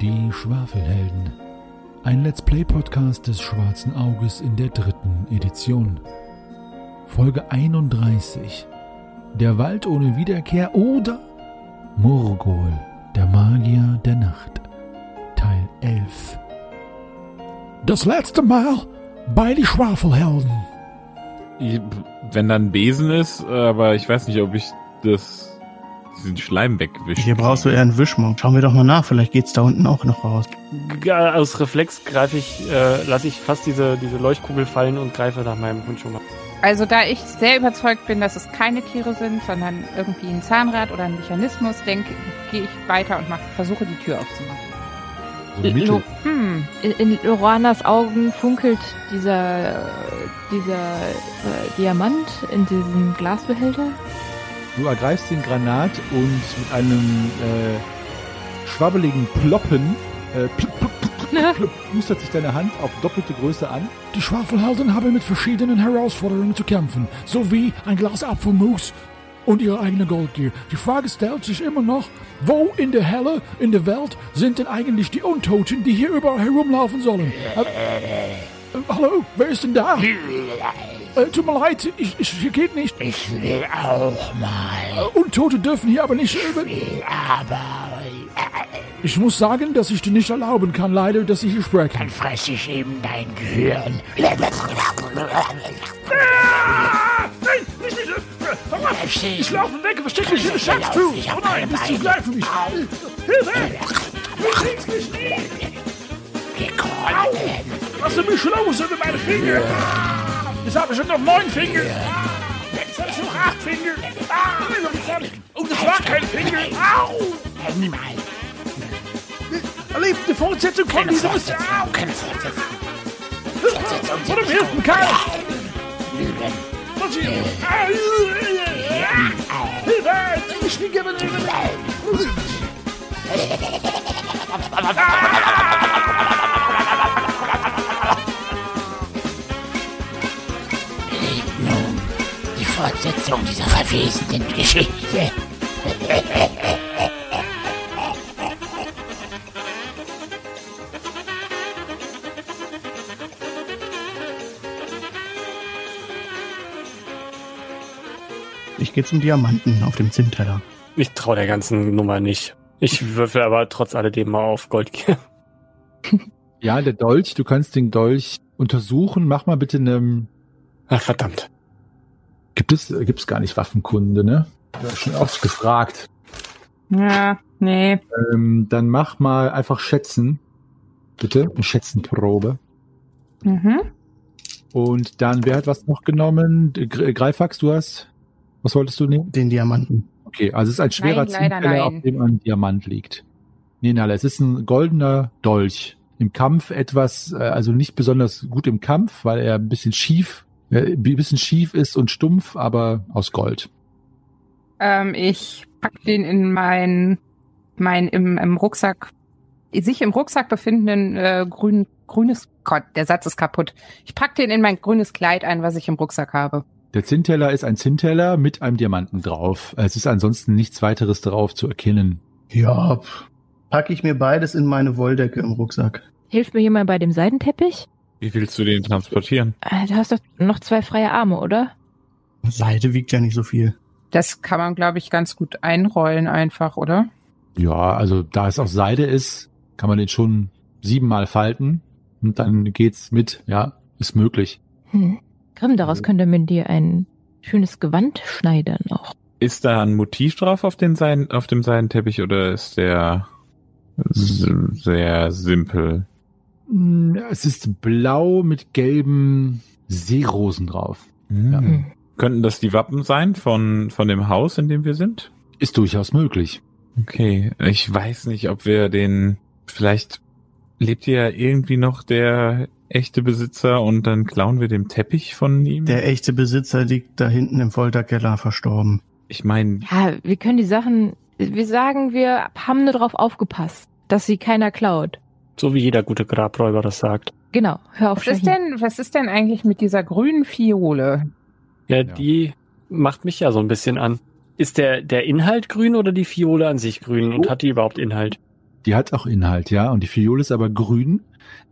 Die Schwafelhelden. Ein Let's Play Podcast des Schwarzen Auges in der dritten Edition. Folge 31. Der Wald ohne Wiederkehr oder Murgol, der Magier der Nacht. Teil 11. Das letzte Mal bei die Schwafelhelden. Wenn da ein Besen ist, aber ich weiß nicht, ob ich das diesen Schleim wegwische. Hier brauchst du eher einen Wischmopp. Schauen wir doch mal nach, vielleicht geht's da unten auch noch raus. Aus Reflex greife ich, äh, lasse ich fast diese, diese Leuchtkugel fallen und greife nach meinem Handschuh. Also da ich sehr überzeugt bin, dass es keine Tiere sind, sondern irgendwie ein Zahnrad oder ein Mechanismus, denke, gehe ich weiter und mach, versuche die Tür aufzumachen. So hm. In, in Loranas Augen funkelt dieser, dieser äh, Diamant in diesem Glasbehälter. Du ergreifst den Granat und mit einem äh, schwabbeligen Ploppen äh, plupp, plupp, plupp, mustert sich deine Hand auf doppelte Größe an. Die Schwafelhelden haben mit verschiedenen Herausforderungen zu kämpfen, sowie ein Glas Apfelmus und ihre eigene Goldgier. Die Frage stellt sich immer noch, wo in der Helle, in der Welt, sind denn eigentlich die Untoten, die hier überall herumlaufen sollen? Äh, äh, hallo, wer ist denn da? Äh, tut mir leid, ich, ich, hier geht nicht. Ich will auch mal. Äh, Untote dürfen hier aber nicht. Äh, Will aber. ich muss sagen, dass ich dir nicht erlauben kann, leider, dass ich hier spreche. Dann fresse ich eben dein Gehirn. Nein, nicht mich! Ich laufe weg, versteck mich in der Schatztür! Oh nein, bist zu klein für mich! Hilfe! Du kriegst mich nie! Au! Lass mich los über meine Finger! Jetzt habe ich schon noch neun Finger! Jetzt habe ich noch acht Finger! Ah, ich- Oh, das war kein Finger! Au! Niemals. Erlebt die Fortsetzung von Keine diesem... Fortsetzung. Au! Keine Fortsetzung. Von dem ersten Kerl! Lügen. Was hier? Ah! Ich liege über Nun, Fortsetzung dieser verwesenden Geschichte. Ich gehe zum Diamanten auf dem Zinnteller. Ich traue der ganzen Nummer nicht. Ich würfel aber trotz alledem mal auf Goldgier. Ja, der Dolch, du kannst den Dolch untersuchen. Mach mal bitte eine. Ach, verdammt. Gibt es, äh, gibt's gar nicht Waffenkunde, ne? Schon oft gefragt. Ja, nee. Ähm, dann mach mal einfach schätzen. Bitte. Eine Schätzenprobe. Mhm. Und dann, wer hat was noch genommen? Gre- Greifax, du hast. Was wolltest du nehmen? Den Diamanten. Okay, also es ist ein schwerer nein. auf dem ein Diamant liegt. Nee, Nala, es ist ein goldener Dolch. Im Kampf etwas, äh, also nicht besonders gut im Kampf, weil er ein bisschen schief, äh, ein bisschen schief ist und stumpf, aber aus Gold. Ähm, ich pack den in mein, mein im, im Rucksack, sich im Rucksack befindenden äh, grün, grünes, Gott, der Satz ist kaputt. Ich pack den in mein grünes Kleid ein, was ich im Rucksack habe. Der Zinnteller ist ein Zinnteller mit einem Diamanten drauf. Es ist ansonsten nichts weiteres darauf zu erkennen. Ja. Packe ich mir beides in meine Wolldecke im Rucksack. Hilft mir jemand bei dem Seidenteppich? Wie willst du den transportieren? Äh, Du hast doch noch zwei freie Arme, oder? Seide wiegt ja nicht so viel. Das kann man, glaube ich, ganz gut einrollen einfach, oder? Ja, also da es aus Seide ist, kann man den schon siebenmal falten und dann geht's mit. Ja, ist möglich. Hm. Grimm, daraus könnte man dir ein schönes Gewand schneidern auch. Ist da ein Motiv drauf auf, den Seiden, auf dem Seidenteppich oder ist der sehr simpel? Ja, Es ist blau mit gelben Seerosen drauf. Hm. Hm. Könnten das die Wappen sein von, von dem Haus, in dem wir sind? Ist durchaus möglich. Okay, ich weiß nicht, ob wir den, vielleicht lebt ja irgendwie noch der echte Besitzer und dann klauen wir den Teppich von ihm. Der echte Besitzer liegt da hinten im Folterkeller verstorben. ich meine, Ja, wir können die Sachen, wir sagen, wir haben nur darauf aufgepasst, dass sie keiner klaut. So wie jeder gute Grabräuber das sagt. Genau, hör auf Was ist denn, was ist denn eigentlich mit dieser grünen Fiole? Ja, die macht mich ja so ein bisschen an. Ist der, der Inhalt grün oder die Fiole an sich grün und hat die überhaupt Inhalt? Die hat auch Inhalt, ja. Und die Fiole ist aber grün.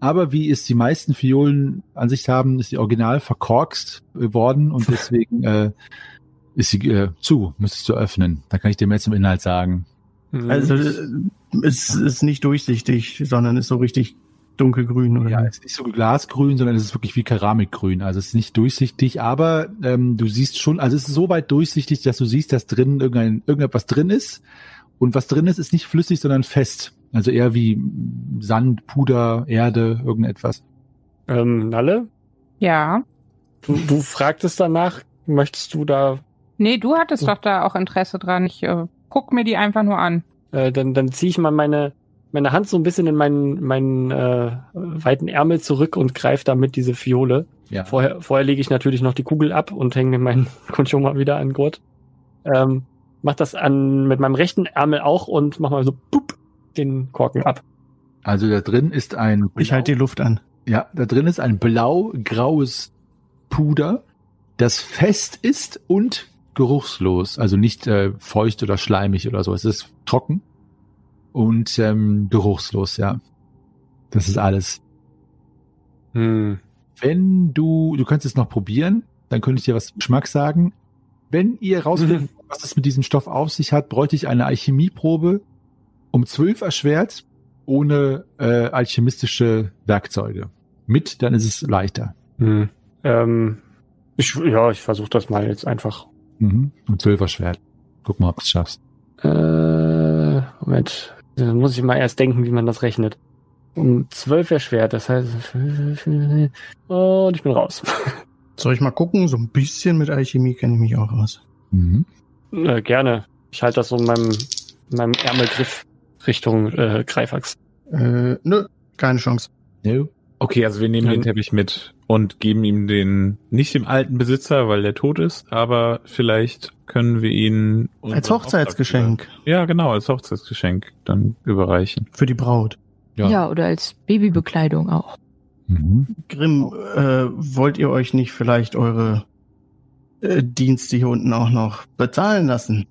Aber wie es die meisten Fiolen an sich haben, ist die original verkorkst worden und deswegen äh, ist sie äh, zu, müsstest du öffnen. Da kann ich dir mehr zum Inhalt sagen. Mhm. Also es ist nicht durchsichtig, sondern ist so richtig dunkelgrün oder Ja, es ist nicht so glasgrün, sondern es ist wirklich wie Keramikgrün. Also es ist nicht durchsichtig, aber ähm, du siehst schon, also es ist so weit durchsichtig, dass du siehst, dass drin irgendein, irgendetwas drin ist. Und was drin ist, ist nicht flüssig, sondern fest. Also eher wie Sand, Puder, Erde, irgendetwas. ähm, Nalle, Ja. du, du fragtest danach, möchtest du da, Nee, du hattest doch da auch Interesse dran. Ich äh, guck mir die einfach nur an. Äh, dann, dann ziehe ich mal meine, meine Hand so ein bisschen in meinen, meinen äh, weiten Ärmel zurück und greife damit diese Fiole. Ja. Vorher, vorher lege ich natürlich noch die Kugel ab und hänge mir meinen Kunschoma wieder an Gurt. Ähm, mach das an, mit meinem rechten Ärmel auch und mach mal so pup, den Korken ab. Also da drin ist ein Ich halte die Luft an. Ja, da drin ist ein blau-graues Puder, das fest ist und geruchslos. Also nicht äh, feucht oder schleimig oder so. Es ist trocken und ähm, geruchslos, ja. Das ist alles. Hm. Wenn du, du könntest es noch probieren, dann könnte ich dir was zum Geschmack sagen. Wenn ihr rausfindet, was es mit diesem Stoff auf sich hat, bräuchte ich eine Alchemieprobe um zwölf erschwert, ohne äh, alchemistische Werkzeuge. Mit, dann ist es leichter. Hm. Ähm, ich, ja, ich versuche das mal jetzt einfach. Mhm. Um zwölf erschwert. Guck mal, ob du es schaffst. Äh, Moment. Dann muss ich mal erst denken, wie man das rechnet. Um zwölf erschwert, das heißt. Und ich bin raus. Soll ich mal gucken? So ein bisschen mit Alchemie kenne ich mich auch aus. Mhm. Äh, gerne. Ich halte das so in meinem, in meinem Ärmelgriff Richtung äh, Greifax. Äh, nö, keine Chance. No. Okay, also wir nehmen Ja. den Teppich mit und geben ihm den, nicht dem alten Besitzer, weil der tot ist, aber vielleicht können wir ihn Als Hochzeitsgeschenk Ja, genau, als Hochzeitsgeschenk dann überreichen. für die Braut. Ja. Ja. oder als Babybekleidung auch. Mhm. Grimm, äh, wollt ihr euch nicht vielleicht eure äh, Dienste hier unten auch noch bezahlen lassen?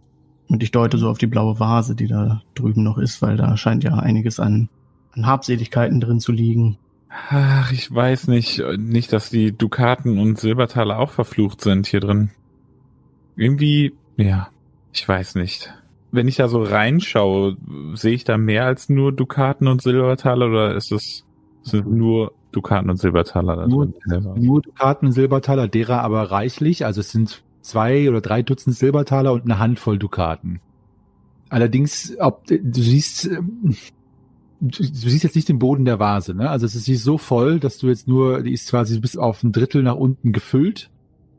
Und ich deute so auf die blaue Vase, die da drüben noch ist, weil da scheint ja einiges an, an Habseligkeiten drin zu liegen. Ach, ich weiß nicht, nicht, dass die Dukaten und Silbertaler auch verflucht sind hier drin. Irgendwie, ja, ich weiß nicht. Wenn ich da so reinschaue, sehe ich da mehr als nur Dukaten und Silbertaler oder ist es sind nur Dukaten und Silbertaler da Nur-? Nur Dukaten und Silbertaler, derer aber reichlich. Also es sind zwei oder drei Dutzend Silbertaler und eine Handvoll Dukaten. Allerdings, ob du siehst, ähm, du, du siehst jetzt nicht den Boden der Vase, ne? Also es ist sie ist so voll, dass du jetzt nur, die ist quasi bis auf ein Drittel nach unten gefüllt.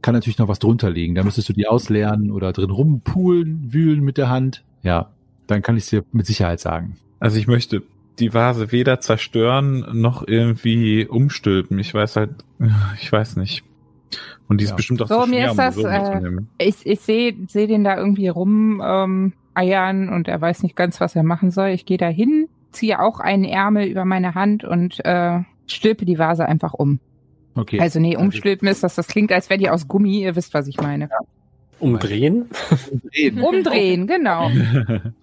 Kann natürlich noch was drunter liegen. Da müsstest du die ausleeren oder drin rumpulen, wühlen mit der Hand. Ja, dann kann ich es dir mit Sicherheit sagen. Also ich möchte die Vase weder zerstören noch irgendwie umstülpen. Ich weiß halt, ich weiß nicht. Und die ist Ja. bestimmt auch So, mir schwer, ist um das, so äh. Ich, ich sehe seh den da irgendwie rum ähm, eiern und er weiß nicht ganz, was er machen soll. Ich gehe da hin, ziehe auch einen Ärmel über meine Hand und äh, stülpe die Vase einfach um. Okay. Also nee, umstülpen ist das, das klingt, als wäre die aus Gummi, ihr wisst, was ich meine. Umdrehen? drehen. Umdrehen, genau.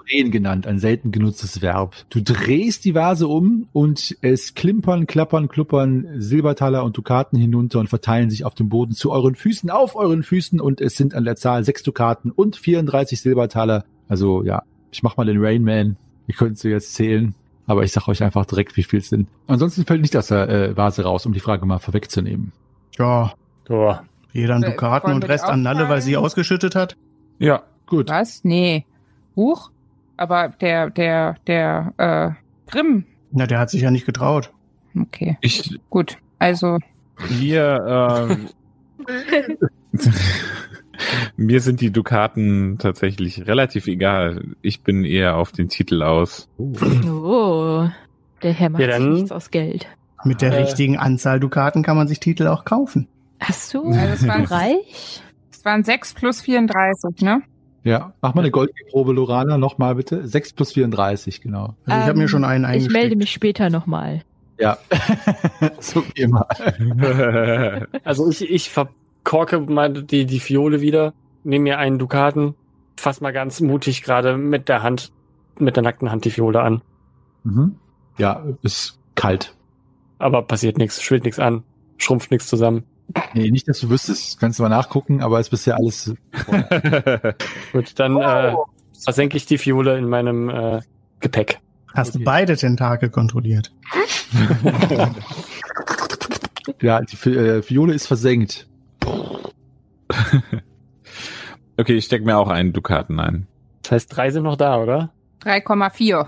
drehen genannt, ein selten genutztes Verb. Du drehst die Vase um und es klimpern, klappern, kluppern Silbertaler und Dukaten hinunter und verteilen sich auf dem Boden zu euren Füßen, auf euren Füßen und es sind an der Zahl sechs Dukaten und 34 Silbertaler. Also ja, ich mach mal den Rainman. Ihr könnt sie jetzt zählen, aber ich sag euch einfach direkt, wie viel es sind. Ansonsten fällt nicht aus der äh, Vase raus, um die Frage mal vorwegzunehmen. Ja, So. jeder Äh, Dukaten und wir Rest an Nalle, weil sie ausgeschüttet hat. ja, Gut. Was? Nee. Huch. Aber der, der, der, äh, Grimm. Na, der hat sich ja nicht getraut. Okay, ich, gut. Also, mir, äh, mir sind die Dukaten tatsächlich relativ egal. Ich bin eher auf den Titel aus. Oh, der Herr macht Ja, nichts aus Geld. Mit der Äh. richtigen Anzahl Dukaten kann man sich Titel auch kaufen. Hast du? Also es waren- reich? es waren 6 plus 34, ne? Ja, mach mal eine Goldprobe, Lorana, nochmal bitte. 6 plus 34, genau. Also ich habe mir Ähm, schon einen Ich eingesteckt. melde mich später nochmal. Ja, so wie immer. Also ich, ich verkorke mal die, die Fiole wieder, nehme mir einen Dukaten, fass mal ganz mutig gerade mit der Hand, mit der nackten Hand die Fiole an. Mhm. Ja, ist kalt. Aber passiert nichts, schwillt nichts an, schrumpft nichts zusammen. Nee, nicht, dass du wüsstest, kannst du mal nachgucken, aber ist bisher alles. Gut, dann äh, versenke ich die Fiole in meinem äh, Gepäck. Hast du beide Tentakel kontrolliert? ja, die äh, Fiole ist versenkt. okay, ich steck mir auch einen Dukaten ein. Das heißt, drei sind noch da, oder? 3,4.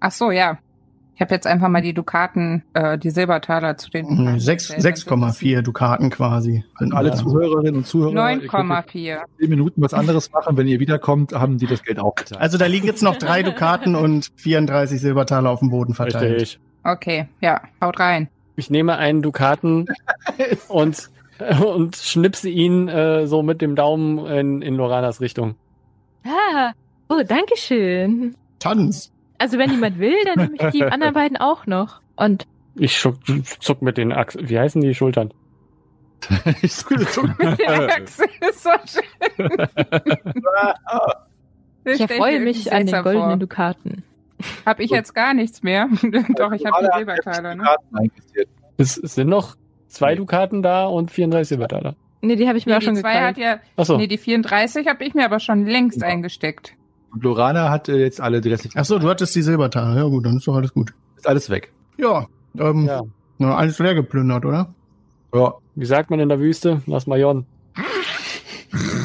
Ach so, ja. Ich habe jetzt einfach mal die Dukaten, äh, die Silbertaler zu den. Hm, sechs- 6,4 Dukaten quasi. Und alle Ja. Zuhörerinnen und Zuhörer, ihr könnt 9,4. in 10 Minuten was anderes machen. Wenn ihr wiederkommt, haben die das Geld auch gezahlt. Also da liegen jetzt noch drei Dukaten und 34 Silbertaler auf dem Boden verteilt. Richtig. Okay, ja, haut rein. Ich nehme einen Dukaten und, und schnipse ihn äh, so mit dem Daumen in, in Loranas Richtung. Ah, oh, danke schön. Tanz. Also wenn jemand will, dann nehme ich die anderen beiden auch noch. Und Ich schuck, zuck mit den Achseln. Wie heißen die Schultern? ich gezuckt. Mit der Achse ist so schön. ich erfreue mich an den goldenen Dukaten. Habe ich jetzt gar nichts mehr? Doch, ich habe die Silbertaler, ne? Es sind noch zwei Dukaten da und 34 Silbertaler. Nee, die habe ich mir Nee, auch schon die zwei hat gekauft. ja, Achso. nee, die 34 habe ich mir aber schon längst Ja. eingesteckt. Und Lorana hat äh, jetzt alle die restlichen. Ach so, du hattest die Silbertaler. Ja gut, dann ist doch alles gut. Ist alles weg. Ja, ähm, Ja. na, alles leer geplündert, oder? Ja. Wie sagt man in der Wüste? Lass mal jon.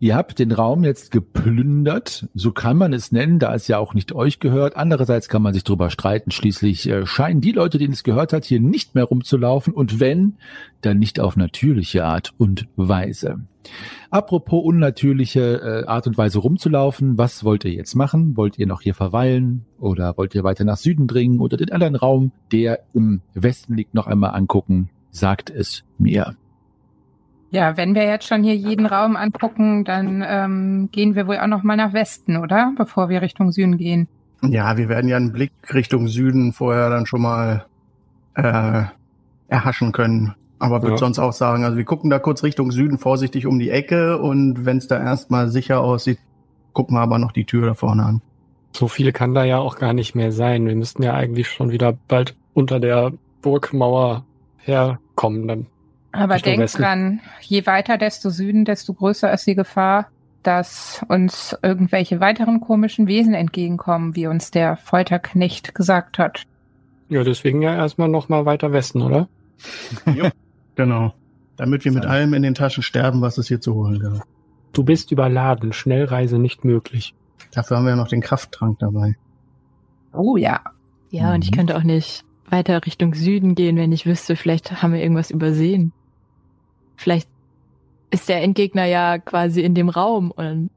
Ihr habt den Raum jetzt geplündert, so kann man es nennen, da es ja auch nicht euch gehört. Andererseits kann man sich drüber streiten. Schließlich äh, scheinen die Leute, denen es gehört hat, hier nicht mehr rumzulaufen und wenn, dann nicht auf natürliche Art und Weise. Apropos unnatürliche äh, Art und Weise rumzulaufen, was wollt ihr jetzt machen? Wollt ihr noch hier verweilen oder wollt ihr weiter nach Süden dringen oder den anderen Raum, der im Westen liegt, noch einmal angucken? Sagt es mir. Ja, wenn wir jetzt schon hier jeden Raum angucken, dann ähm, gehen wir wohl auch noch mal nach Westen, oder? Bevor wir Richtung Süden gehen. Ja, wir werden ja einen Blick Richtung Süden vorher dann schon mal äh, erhaschen können. Aber würde Ja. sonst auch sagen, also wir gucken da kurz Richtung Süden vorsichtig um die Ecke und wenn es da erstmal sicher aussieht, gucken wir aber noch die Tür da vorne an. So viel kann da ja auch gar nicht mehr sein. Wir müssten ja eigentlich schon wieder bald unter der Burgmauer herkommen. Dann. Aber Richtung denk Westen. dran, je weiter, desto Süden, desto größer ist die Gefahr, dass uns irgendwelche weiteren komischen Wesen entgegenkommen, wie uns der Folterknecht gesagt hat. Ja, deswegen ja erstmal noch mal weiter Westen, oder? Genau. Damit wir mit allem in den Taschen sterben, was es hier zu holen gibt. Du bist überladen. Schnellreise nicht möglich. Dafür haben wir ja noch den Krafttrank dabei. Oh ja. Ja, und ich Mhm. könnte auch nicht weiter Richtung Süden gehen, wenn ich wüsste, vielleicht haben wir irgendwas übersehen. Vielleicht ist der Endgegner ja quasi in dem Raum und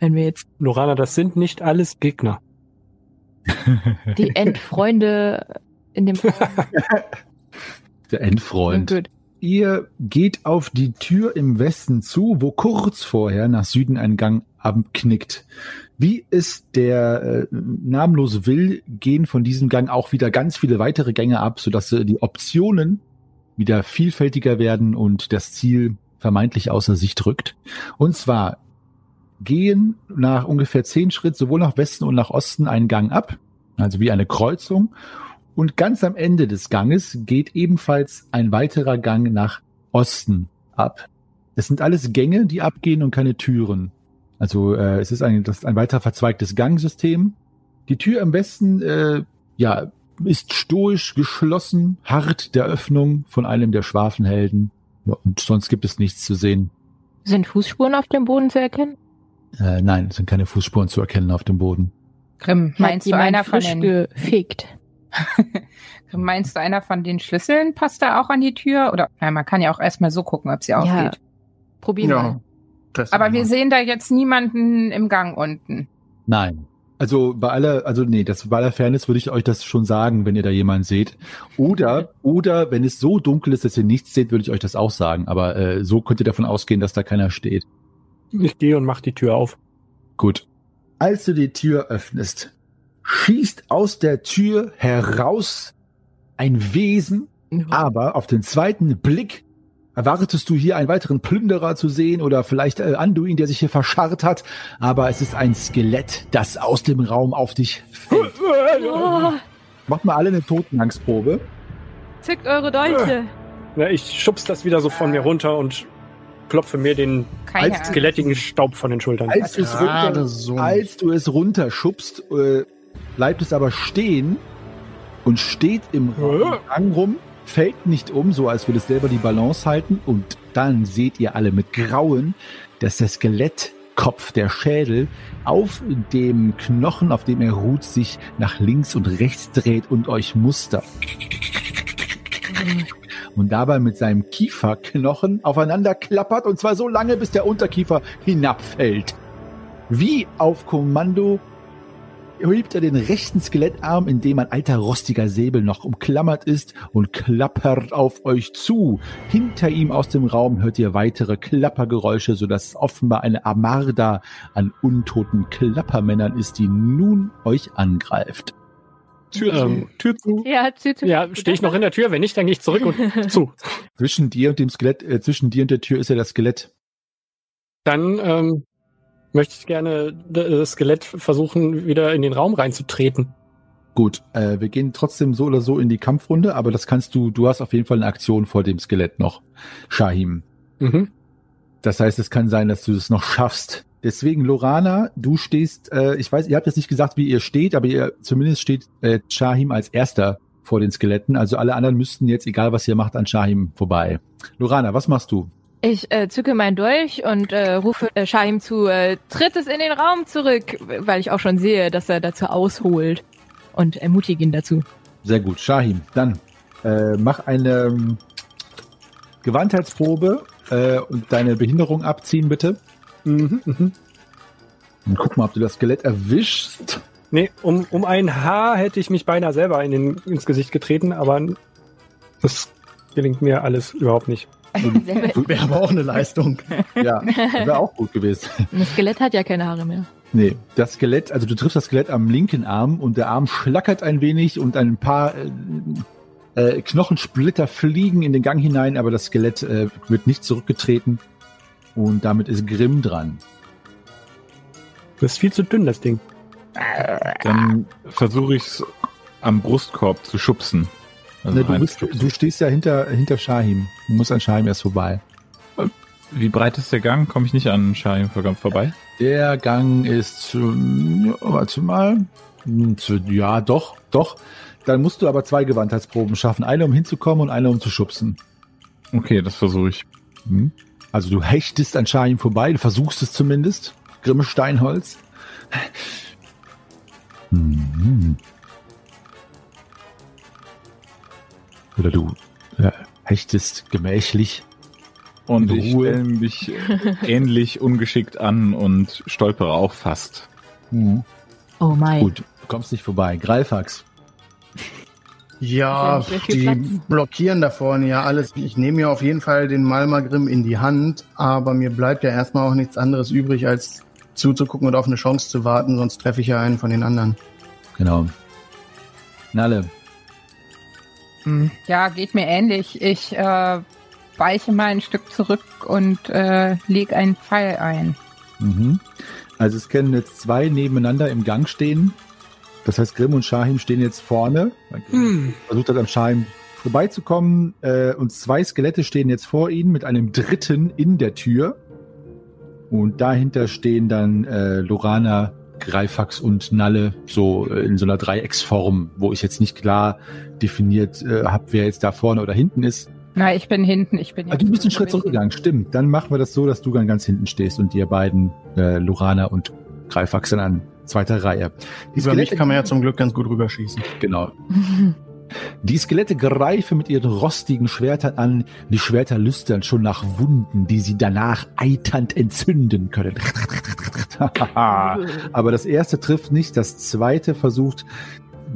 wenn wir jetzt Lorana, das sind nicht alles Gegner. die Endfreunde in dem Raum Der Endfreund. Gut. Ihr geht auf die Tür im Westen zu, wo kurz vorher nach Süden ein Gang abknickt. Wie es der äh, namenlose will, gehen von diesem Gang auch wieder ganz viele weitere Gänge ab, sodass äh, die Optionen wieder vielfältiger werden und das Ziel vermeintlich außer Sicht rückt. Und zwar gehen nach ungefähr zehn Schritt sowohl nach Westen und nach Osten einen Gang ab, also wie eine Kreuzung. Und ganz am Ende des Ganges geht ebenfalls ein weiterer Gang nach Osten ab. Es sind alles Gänge, die abgehen und keine Türen. Also äh, es ist ein, das ist ein weiter verzweigtes Gangsystem. Die Tür im Westen äh, ja, ist stoisch geschlossen, hart der Öffnung von einem der Schwafelhelden. Ja, und sonst gibt es nichts zu sehen. Sind Fußspuren auf dem Boden zu erkennen? Äh, nein, es sind keine Fußspuren zu erkennen auf dem Boden. Grimm, Hat meinst du einer von den, gefegt? Grimm, meinst du einer von den Schlüsseln passt da auch an die Tür? Oder, nein, man kann ja auch erstmal so gucken, ob sie Ja. aufgeht. Probieren wir. das Aber wir sehen da jetzt niemanden im Gang unten. Nein. Also bei aller, also nee, das bei aller Fairness würde ich euch das schon sagen, wenn ihr da jemanden seht. Oder, oder wenn es so dunkel ist, dass ihr nichts seht, würde ich euch das auch sagen. Aber äh, so könnt ihr davon ausgehen, dass da keiner steht. Ich gehe und mach die Tür auf. Gut. Als du die Tür öffnest, schießt aus der Tür heraus ein Wesen, aber auf den zweiten Blick erwartest du hier einen weiteren Plünderer zu sehen oder vielleicht äh, Anduin, der sich hier verscharrt hat, aber es ist ein Skelett, das aus dem Raum auf dich fällt. Oh, Macht mal alle eine Totenangstprobe. zückt eure Dolche. Ja, ich schubs das wieder so von mir runter und klopfe mir den Keine Als Angst. skelettigen Staub von den Schultern. Als du es runter, so. als du es runterschubst, äh, bleibt es aber stehen und steht im Raum Gang rum, fällt nicht um, so als würde es selber die Balance halten. Und dann seht ihr alle mit Grauen, dass der Skelettkopf, der Schädel, auf dem Knochen, auf dem er ruht, sich nach links und rechts dreht und euch mustert. Und dabei mit seinem Kieferknochen aufeinander klappert und zwar so lange, bis der Unterkiefer hinabfällt. Wie auf Kommando hebt er den rechten Skelettarm, in dem ein alter rostiger Säbel noch umklammert ist und klappert auf euch zu. Hinter ihm aus dem Raum hört ihr weitere Klappergeräusche, sodass es offenbar eine Armada an untoten Klappermännern ist, die nun euch angreift. Tür zu. Ähm, Tür zu. Ja, Tüte. Ja, stehe ich noch in der Tür? Wenn nicht, dann gehe ich zurück und zu. Zwischen dir und dem Skelett, äh, zwischen dir und der Tür ist ja das Skelett. Dann ähm, möchte ich gerne das Skelett versuchen, wieder in den Raum reinzutreten. Gut, äh, wir gehen trotzdem so oder so in die Kampfrunde, aber das kannst du, du hast auf jeden Fall eine Aktion vor dem Skelett noch, Shahim. Mhm. Das heißt, es kann sein, dass du es noch schaffst. Deswegen, Lorana, du stehst, äh, ich weiß, ihr habt jetzt nicht gesagt, wie ihr steht, aber ihr zumindest steht äh, Shahim als erster vor den Skeletten. Also alle anderen müssten jetzt, egal was ihr macht, an Shahim vorbei. Lorana, was machst du? Ich äh, zücke meinen Dolch und äh, rufe äh, Shahim zu, äh, tritt es in den Raum zurück, weil ich auch schon sehe, dass er dazu ausholt und ermutige ihn dazu. Sehr gut, Shahim. Dann äh, mach eine ähm, Gewandheitsprobe äh, und deine Behinderung abziehen, bitte. Mhm, mhm. Und guck mal, ob du das Skelett erwischst. Nee, um, um ein Haar hätte ich mich beinahe selber in den, ins Gesicht getreten, aber das gelingt mir alles überhaupt nicht. Wäre aber auch eine Leistung. Ja, wäre auch gut gewesen. Das Skelett hat ja keine Haare mehr. Nee, das Skelett, also du triffst das Skelett am linken Arm und der Arm schlackert ein wenig und ein paar äh, äh, Knochensplitter fliegen in den Gang hinein, aber das Skelett äh, wird nicht zurückgetreten und damit ist Grimm dran. Das ist viel zu dünn, das Ding. Dann versuche ich es am Brustkorb zu schubsen. Also Ne, du, bist, du stehst ja hinter, hinter Shahim. Du musst an Shahim erst vorbei. Wie breit ist der Gang? Komme ich nicht an Schein vorbei? Der Gang ist, warte mal, Hm, ja, doch, doch. Dann musst du aber zwei Gewandheitsproben schaffen. Eine, um hinzukommen und eine, um zu schubsen. Okay, das versuche ich. Hm? Also du hechtest an Shahim vorbei, du versuchst es zumindest. Grimme Steinholz. Mhm. Oder du äh, hechtest gemächlich. Und ich Ruhe. stelle mich ähnlich ungeschickt an und stolpere auch fast. Mhm. Oh mein. Gut, du kommst nicht vorbei. Greifax. Ja, die Platz. blockieren da vorne ja alles. Ich nehme mir auf jeden Fall den Malmagrim in die Hand, aber mir bleibt ja erstmal auch nichts anderes übrig, als zuzugucken und auf eine Chance zu warten, sonst treffe ich ja einen von den anderen. Genau. Nalle. Ja, geht mir ähnlich. Ich äh, weiche mal ein Stück zurück und äh, lege einen Pfeil ein. Mhm. Also es können jetzt zwei nebeneinander im Gang stehen. Das heißt, Grimm und Shahim stehen jetzt vorne. Hm. Versucht hat, am Shahim vorbeizukommen. Äh, und zwei Skelette stehen jetzt vor ihnen mit einem dritten in der Tür. Und dahinter stehen dann äh, Lorana, Greifax und Nalle so äh, in so einer Dreiecksform, wo ich jetzt nicht klar definiert äh, habe, wer jetzt da vorne oder hinten ist. Na, ich bin hinten. Ich bin Ah, du bist einen Schritt zurückgegangen, stimmt. Dann machen wir das so, dass du dann ganz hinten stehst und ihr beiden, äh, Lorana und Greifax dann an zweiter Reihe. Die Über mich kann man ja zum Glück ganz gut rüberschießen. genau. Die Skelette greifen mit ihren rostigen Schwertern an. Die Schwerter lüstern schon nach Wunden, die sie danach eiternd entzünden können. Aber das erste trifft nicht. Das zweite versucht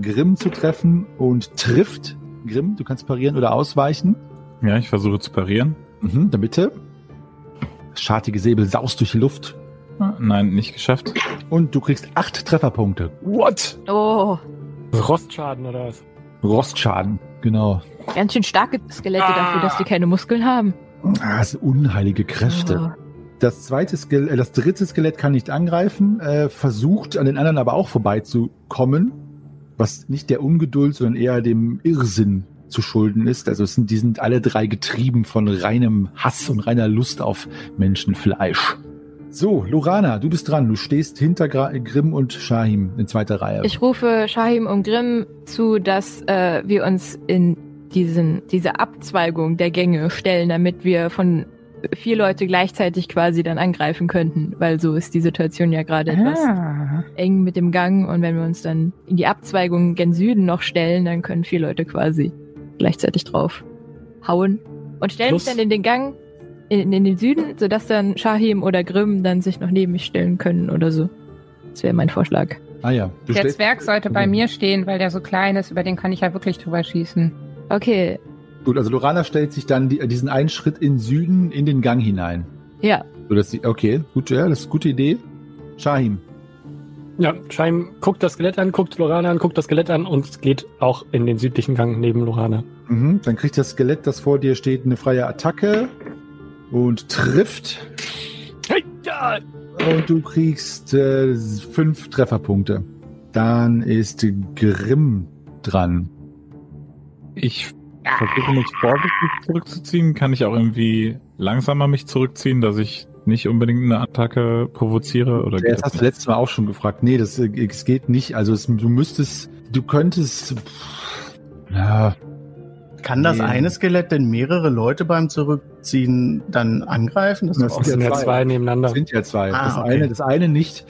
Grimm zu treffen und trifft. Grimm, du kannst parieren oder ausweichen. Ja, ich versuche zu parieren. Mhm, dann bitte. Das schartige Säbel saust durch die Luft. Ah, Nein, nicht geschafft. Und du kriegst acht Trefferpunkte. What? Oh, Rostschaden oder was? Rostschaden. Genau. ganz schön starke Skelette Ah. dafür, dass die keine Muskeln haben. Ah, das sind unheilige Kräfte. Oh. Das zweite Skelett, äh, das dritte Skelett kann nicht angreifen, äh, versucht an den anderen aber auch vorbeizukommen, was nicht der Ungeduld, sondern eher dem Irrsinn zu schulden ist. Also es sind, die sind alle drei getrieben von reinem Hass und reiner Lust auf Menschenfleisch. So, Lorana, du bist dran. Du stehst hinter Gra Grimm und Shahim in zweiter Reihe. Ich rufe Shahim und Grimm zu, dass äh, wir uns in diesen, diese Abzweigung der Gänge stellen, damit wir von vier Leute gleichzeitig quasi dann angreifen könnten, weil so ist die Situation ja gerade etwas Ah. eng mit dem Gang und wenn wir uns dann in die Abzweigung gen Süden noch stellen, dann können vier Leute quasi gleichzeitig drauf hauen und stellen Plus- mich dann in den Gang in, in den Süden, sodass dann Shahim oder Grimm dann sich noch neben mich stellen können oder so. Das wäre mein Vorschlag. ah ja, du Der Zwerg sollte bei mir stehen, weil der so klein ist, über den kann ich ja wirklich drüber schießen. Okay, Gut, also Lorana stellt sich dann die, diesen einen Schritt in Süden in den Gang hinein. ja, So dass sie, okay, gut, ja, das ist eine gute Idee. Shahim. Ja, Scheim guckt das Skelett an, guckt Lorana an, guckt das Skelett an und geht auch in den südlichen Gang neben Lorana. Mhm, dann kriegt das Skelett, das vor dir steht, eine freie Attacke und trifft. Und du kriegst äh, fünf Trefferpunkte. Dann ist Grimm dran. Ich versuche mich vorsichtig zurückzuziehen. Kann ich auch irgendwie langsamer mich zurückziehen, dass ich nicht unbedingt eine Attacke provoziere? Oder Das hast das du letztes Mal auch schon gefragt. Nee, das, äh, es geht nicht. Also es, du müsstest, du könntest, pff, ja, Kann das Nee. eine Skelett denn mehrere Leute beim Zurückziehen dann angreifen? Das ist Das Das sind ja zwei. zwei nebeneinander. sind ja zwei. Ah, das, okay. eine, das eine nicht.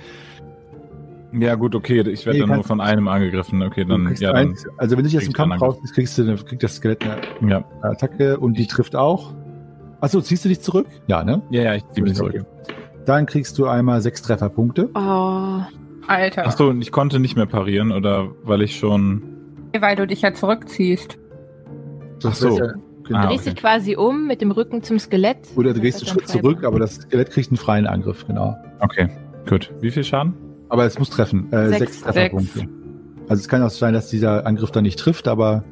Ja gut, okay, ich werde Nee, dann nur von einem angegriffen. Okay, dann, ja, dann, eins, also wenn du dich jetzt im Kampf raus bist, kriegst du, kriegt das Skelett eine ja. Attacke und die trifft auch. Achso, ziehst du dich zurück? Ja, ne? Ja, ja, ich ziehe mich zurück. Okay. Dann kriegst du einmal sechs Trefferpunkte. oh, Alter, Ach so, und ich konnte nicht mehr parieren oder weil ich schon. weil du dich ja zurückziehst. Ach so. ja- du Ah, drehst okay. dich quasi um mit dem Rücken zum Skelett. Oder du gehst einen Schritt zurück, aber das Skelett kriegt einen freien Angriff, genau. Okay, gut. Wie viel Schaden? Aber es muss treffen. Äh, Sechs. sechs Trefferpunkte. Also es kann auch sein, dass dieser Angriff dann nicht trifft, aber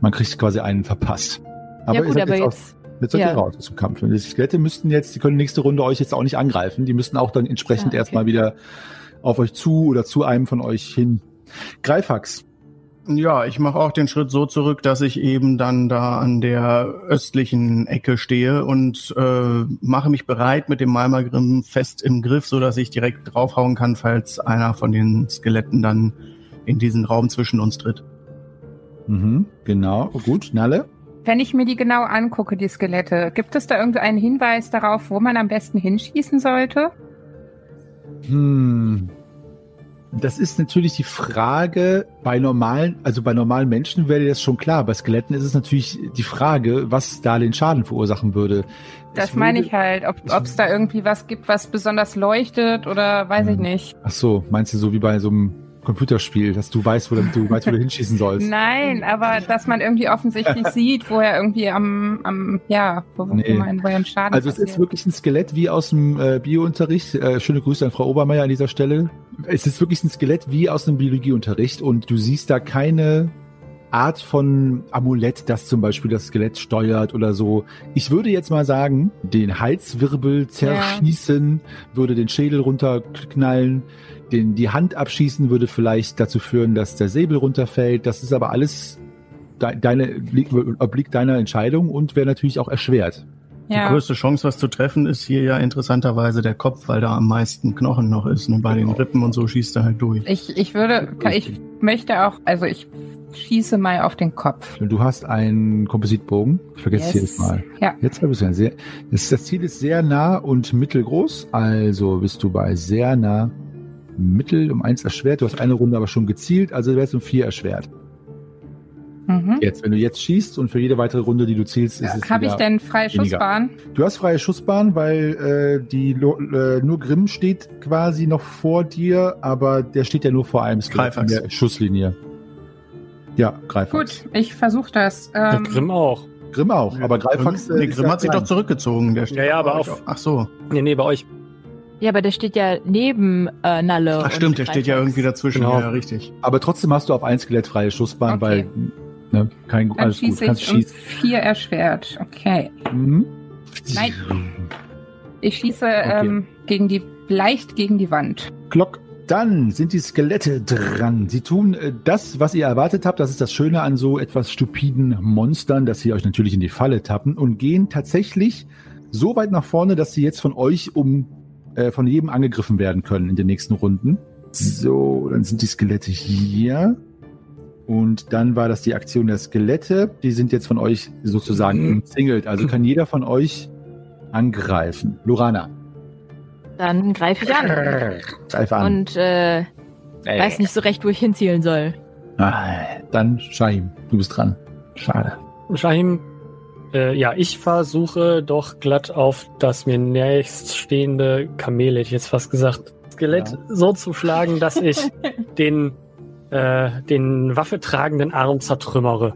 man kriegt quasi einen verpasst. Aber ja ihr gut, seid aber jetzt, jetzt, auch, jetzt seid ihr ja. raus aus dem Kampf. Und die Skelette müssten jetzt, die können nächste Runde euch jetzt auch nicht angreifen. Die müssten auch dann entsprechend Ah, okay. erstmal wieder auf euch zu oder zu einem von euch hin. Greifax. Ja, ich mache auch den Schritt so zurück, dass ich eben dann da an der östlichen Ecke stehe und äh, mache mich bereit mit dem Malmagrim fest im Griff, so dass ich direkt draufhauen kann, falls einer von den Skeletten dann in diesen Raum zwischen uns tritt. Mhm, genau, gut. Nalle? Wenn ich mir die genau angucke, die Skelette, gibt es da irgendeinen Hinweis darauf, wo man am besten hinschießen sollte? Hm. Das ist natürlich die Frage, bei normalen, also bei normalen Menschen wäre das schon klar. Bei Skeletten ist es natürlich die Frage, was da den Schaden verursachen würde. Das Ich meine würde- ich halt, ob es da irgendwie was gibt, was besonders leuchtet oder weiß ich Hm. nicht. Ach so, meinst du so wie bei so einem Computerspiel, dass du weißt, wo du, du weißt, wo du hinschießen sollst? Nein, aber dass man irgendwie offensichtlich sieht, wo er irgendwie am, am ja, wo, Nee. man, wo er einen Schaden Also es ist wirklich ein Skelett wie aus dem äh, Biounterricht. Äh, schöne Grüße an Frau Obermeier an dieser Stelle. Es ist wirklich ein Skelett wie aus dem Biologieunterricht und du siehst da keine Art von Amulett, das zum Beispiel das Skelett steuert oder so. Ich würde jetzt mal sagen, den Halswirbel zerschießen, würde den Schädel runterknallen, den, die Hand abschießen würde vielleicht dazu führen, dass der Säbel runterfällt. Das ist aber alles de deine, liegt- obliegt deiner Entscheidung und wäre natürlich auch erschwert. Die ja. größte Chance, was zu treffen, ist hier ja interessanterweise der Kopf, weil da am meisten Knochen noch ist. Und bei den Rippen und so schießt er halt durch. Ich, ich würde, ich möchte auch, also ich schieße mal auf den Kopf. Du hast einen Kompositbogen. Ich vergesse es Yes. jedes Mal. Ja. Jetzt habe ich es ja sehr. Das, das Ziel ist sehr nah und mittelgroß. Also bist du bei sehr nah mittel um eins erschwert. Du hast eine Runde aber schon gezielt, also wärst du um vier erschwert. Mhm. Jetzt, wenn du jetzt schießt und für jede weitere Runde, die du zielst, ist es Habe ich denn freie weniger. Schussbahn? Du hast freie Schussbahn, weil äh, die Lo äh, nur Grimm steht quasi noch vor dir, aber der steht ja nur vor einem Skelett in der Schusslinie. Ja, Greifax. Gut, ich versuche das. Der Ähm, Grimm auch. Grimm auch, aber Greifax. Nee, ist Grimm hat sich doch zurückgezogen. Der steht Ja, ja, aber bei euch auf- Ach so. Nee, nee, bei euch. Ja, aber der steht ja neben äh, Nalle. Ach und stimmt, der steht ja irgendwie dazwischen. Genau. Ja, richtig. Aber trotzdem hast du auf ein Skelett freie Schussbahn, Okay. weil ne, kein Dann alles gut, kannst ich um schießen. vier erschwert. Okay. Mhm. Nein. Ich schieße ähm, gegen die, leicht gegen die Wand. Glock. Dann sind die Skelette dran. Sie tun äh, das, was ihr erwartet habt. Das ist das Schöne an so etwas stupiden Monstern, dass sie euch natürlich in die Falle tappen und gehen tatsächlich so weit nach vorne, dass sie jetzt von euch um äh, von jedem angegriffen werden können in den nächsten Runden. So, dann sind die Skelette hier. Und dann war das die Aktion der Skelette. Die sind jetzt von euch sozusagen umzingelt. Also kann jeder von euch angreifen. Lorana, Dann greife ich an. greif an. Und äh, weiß nicht so recht, wo ich hinzielen soll. Ah, dann Shahim, du bist dran. Schade. Shahim, äh, ja, ich versuche doch glatt auf das mir nächststehende Kamel, hätte ich jetzt fast gesagt, Skelett Ja. so zu schlagen, dass ich den, äh, den waffetragenden Arm zertrümmere.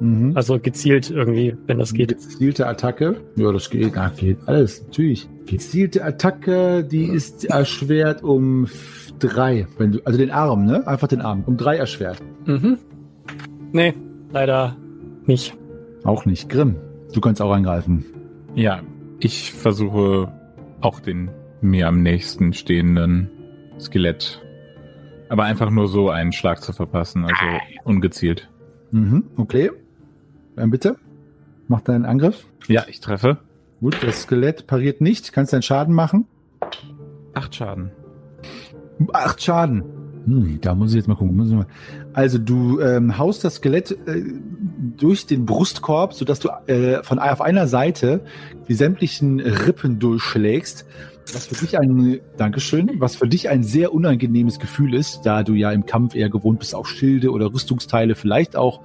Mhm. Also gezielt irgendwie, wenn das geht. Gezielte Attacke. Ja, das geht. Na, geht alles, natürlich. Gezielte Attacke, die ist erschwert um drei. Wenn du, also den Arm, ne? Einfach den Arm. Um drei erschwert. Mhm. Nee, leider nicht. Auch nicht. Grimm, du kannst auch angreifen. Ja, ich versuche auch den mir am nächsten stehenden Skelett. Aber einfach nur so einen Schlag zu verpassen, also ungezielt. Mhm, okay. Dann bitte. Mach deinen Angriff. Ja, ich treffe. Gut, das Skelett pariert nicht. Kannst deinen Schaden machen. Acht Schaden. Acht Schaden. Hm, da muss ich jetzt mal gucken. Also du ähm, haust das Skelett äh, durch den Brustkorb, sodass du äh, von auf einer Seite die sämtlichen Rippen durchschlägst. Was für dich ein Dankeschön, was für dich ein sehr unangenehmes Gefühl ist, da du ja im Kampf eher gewohnt bist, auch Schilde oder Rüstungsteile, vielleicht auch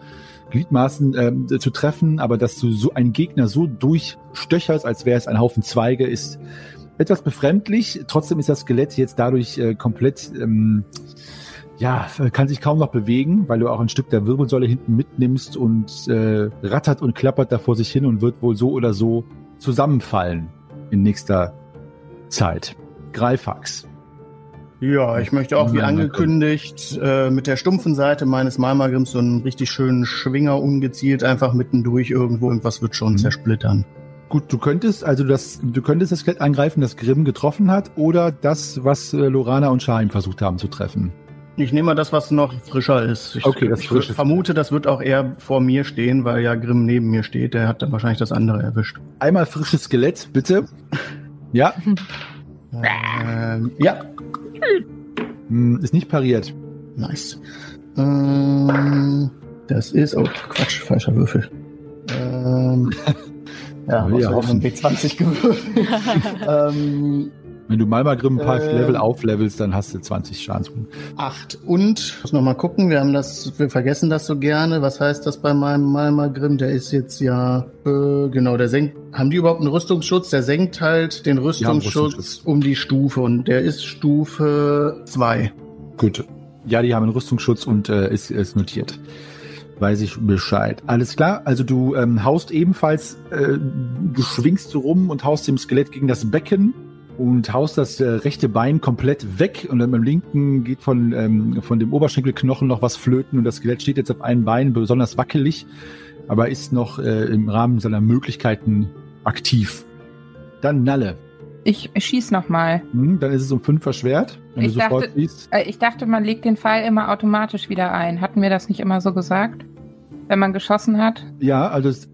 Gliedmaßen ähm, zu treffen, aber dass du so einen Gegner so durchstöcherst, als wäre es ein Haufen Zweige, ist etwas befremdlich. Trotzdem ist das Skelett jetzt dadurch äh, komplett, ähm, ja, kann sich kaum noch bewegen, weil du auch ein Stück der Wirbelsäule hinten mitnimmst und äh, rattert und klappert da vor sich hin und wird wohl so oder so zusammenfallen in nächster Zeit. Greifax. Ja, ich möchte auch wie angekündigt äh, mit der stumpfen Seite meines Malmagrims so einen richtig schönen Schwinger ungezielt einfach mittendurch irgendwo. Irgendwas wird schon Mhm. zersplittern. Gut, du könntest also das, du könntest das Skelett angreifen, das Grimm getroffen hat, oder das, was äh, Lorana und Shaim versucht haben zu treffen. Ich nehme mal das, was noch frischer ist. Ich, Okay, das ich Frische. vermute, das wird auch eher vor mir stehen, weil ja Grimm neben mir steht. Der hat dann wahrscheinlich das andere erwischt. Einmal frisches Skelett, bitte. Ja, Ähm, ja, hm, ist nicht pariert. nice. Ähm, das ist, oh Quatsch, falscher Würfel. Ähm, ja, Ja, ja. auf einen B20 gewürfelt. ähm, Wenn du mal mal Grimm ein paar Ähm. Level auflevelst, dann hast du 20 Schadenspunkte. Acht. Und, muss noch mal gucken, wir haben das, wir vergessen das so gerne. Was heißt das bei meinem Malmagrim? Der ist jetzt ja, äh, genau, der senkt, haben die überhaupt einen Rüstungsschutz? Der senkt halt den Rüstungsschutz Rüstungsschutz. um die Stufe und der ist Stufe zwei. Gut. Ja, die haben einen Rüstungsschutz und äh, ist, ist notiert. Weiß ich Bescheid. Alles klar. Also du ähm, haust ebenfalls, äh, du schwingst so rum und haust dem Skelett gegen das Becken und haust das äh, rechte Bein komplett weg und dann beim linken geht von, ähm, von dem Oberschenkelknochen noch was flöten und das Skelett steht jetzt auf einem Bein, besonders wackelig, aber ist noch äh, im Rahmen seiner Möglichkeiten aktiv. Dann Nalle. Ich schieß noch mal. Hm, dann ist es um fünf verschwert, wenn Ich du sofort dachte- siehst. Äh, Ich dachte, man legt den Pfeil immer automatisch wieder ein. Hatten wir das nicht immer so gesagt? Wenn man geschossen hat? Ja, also es,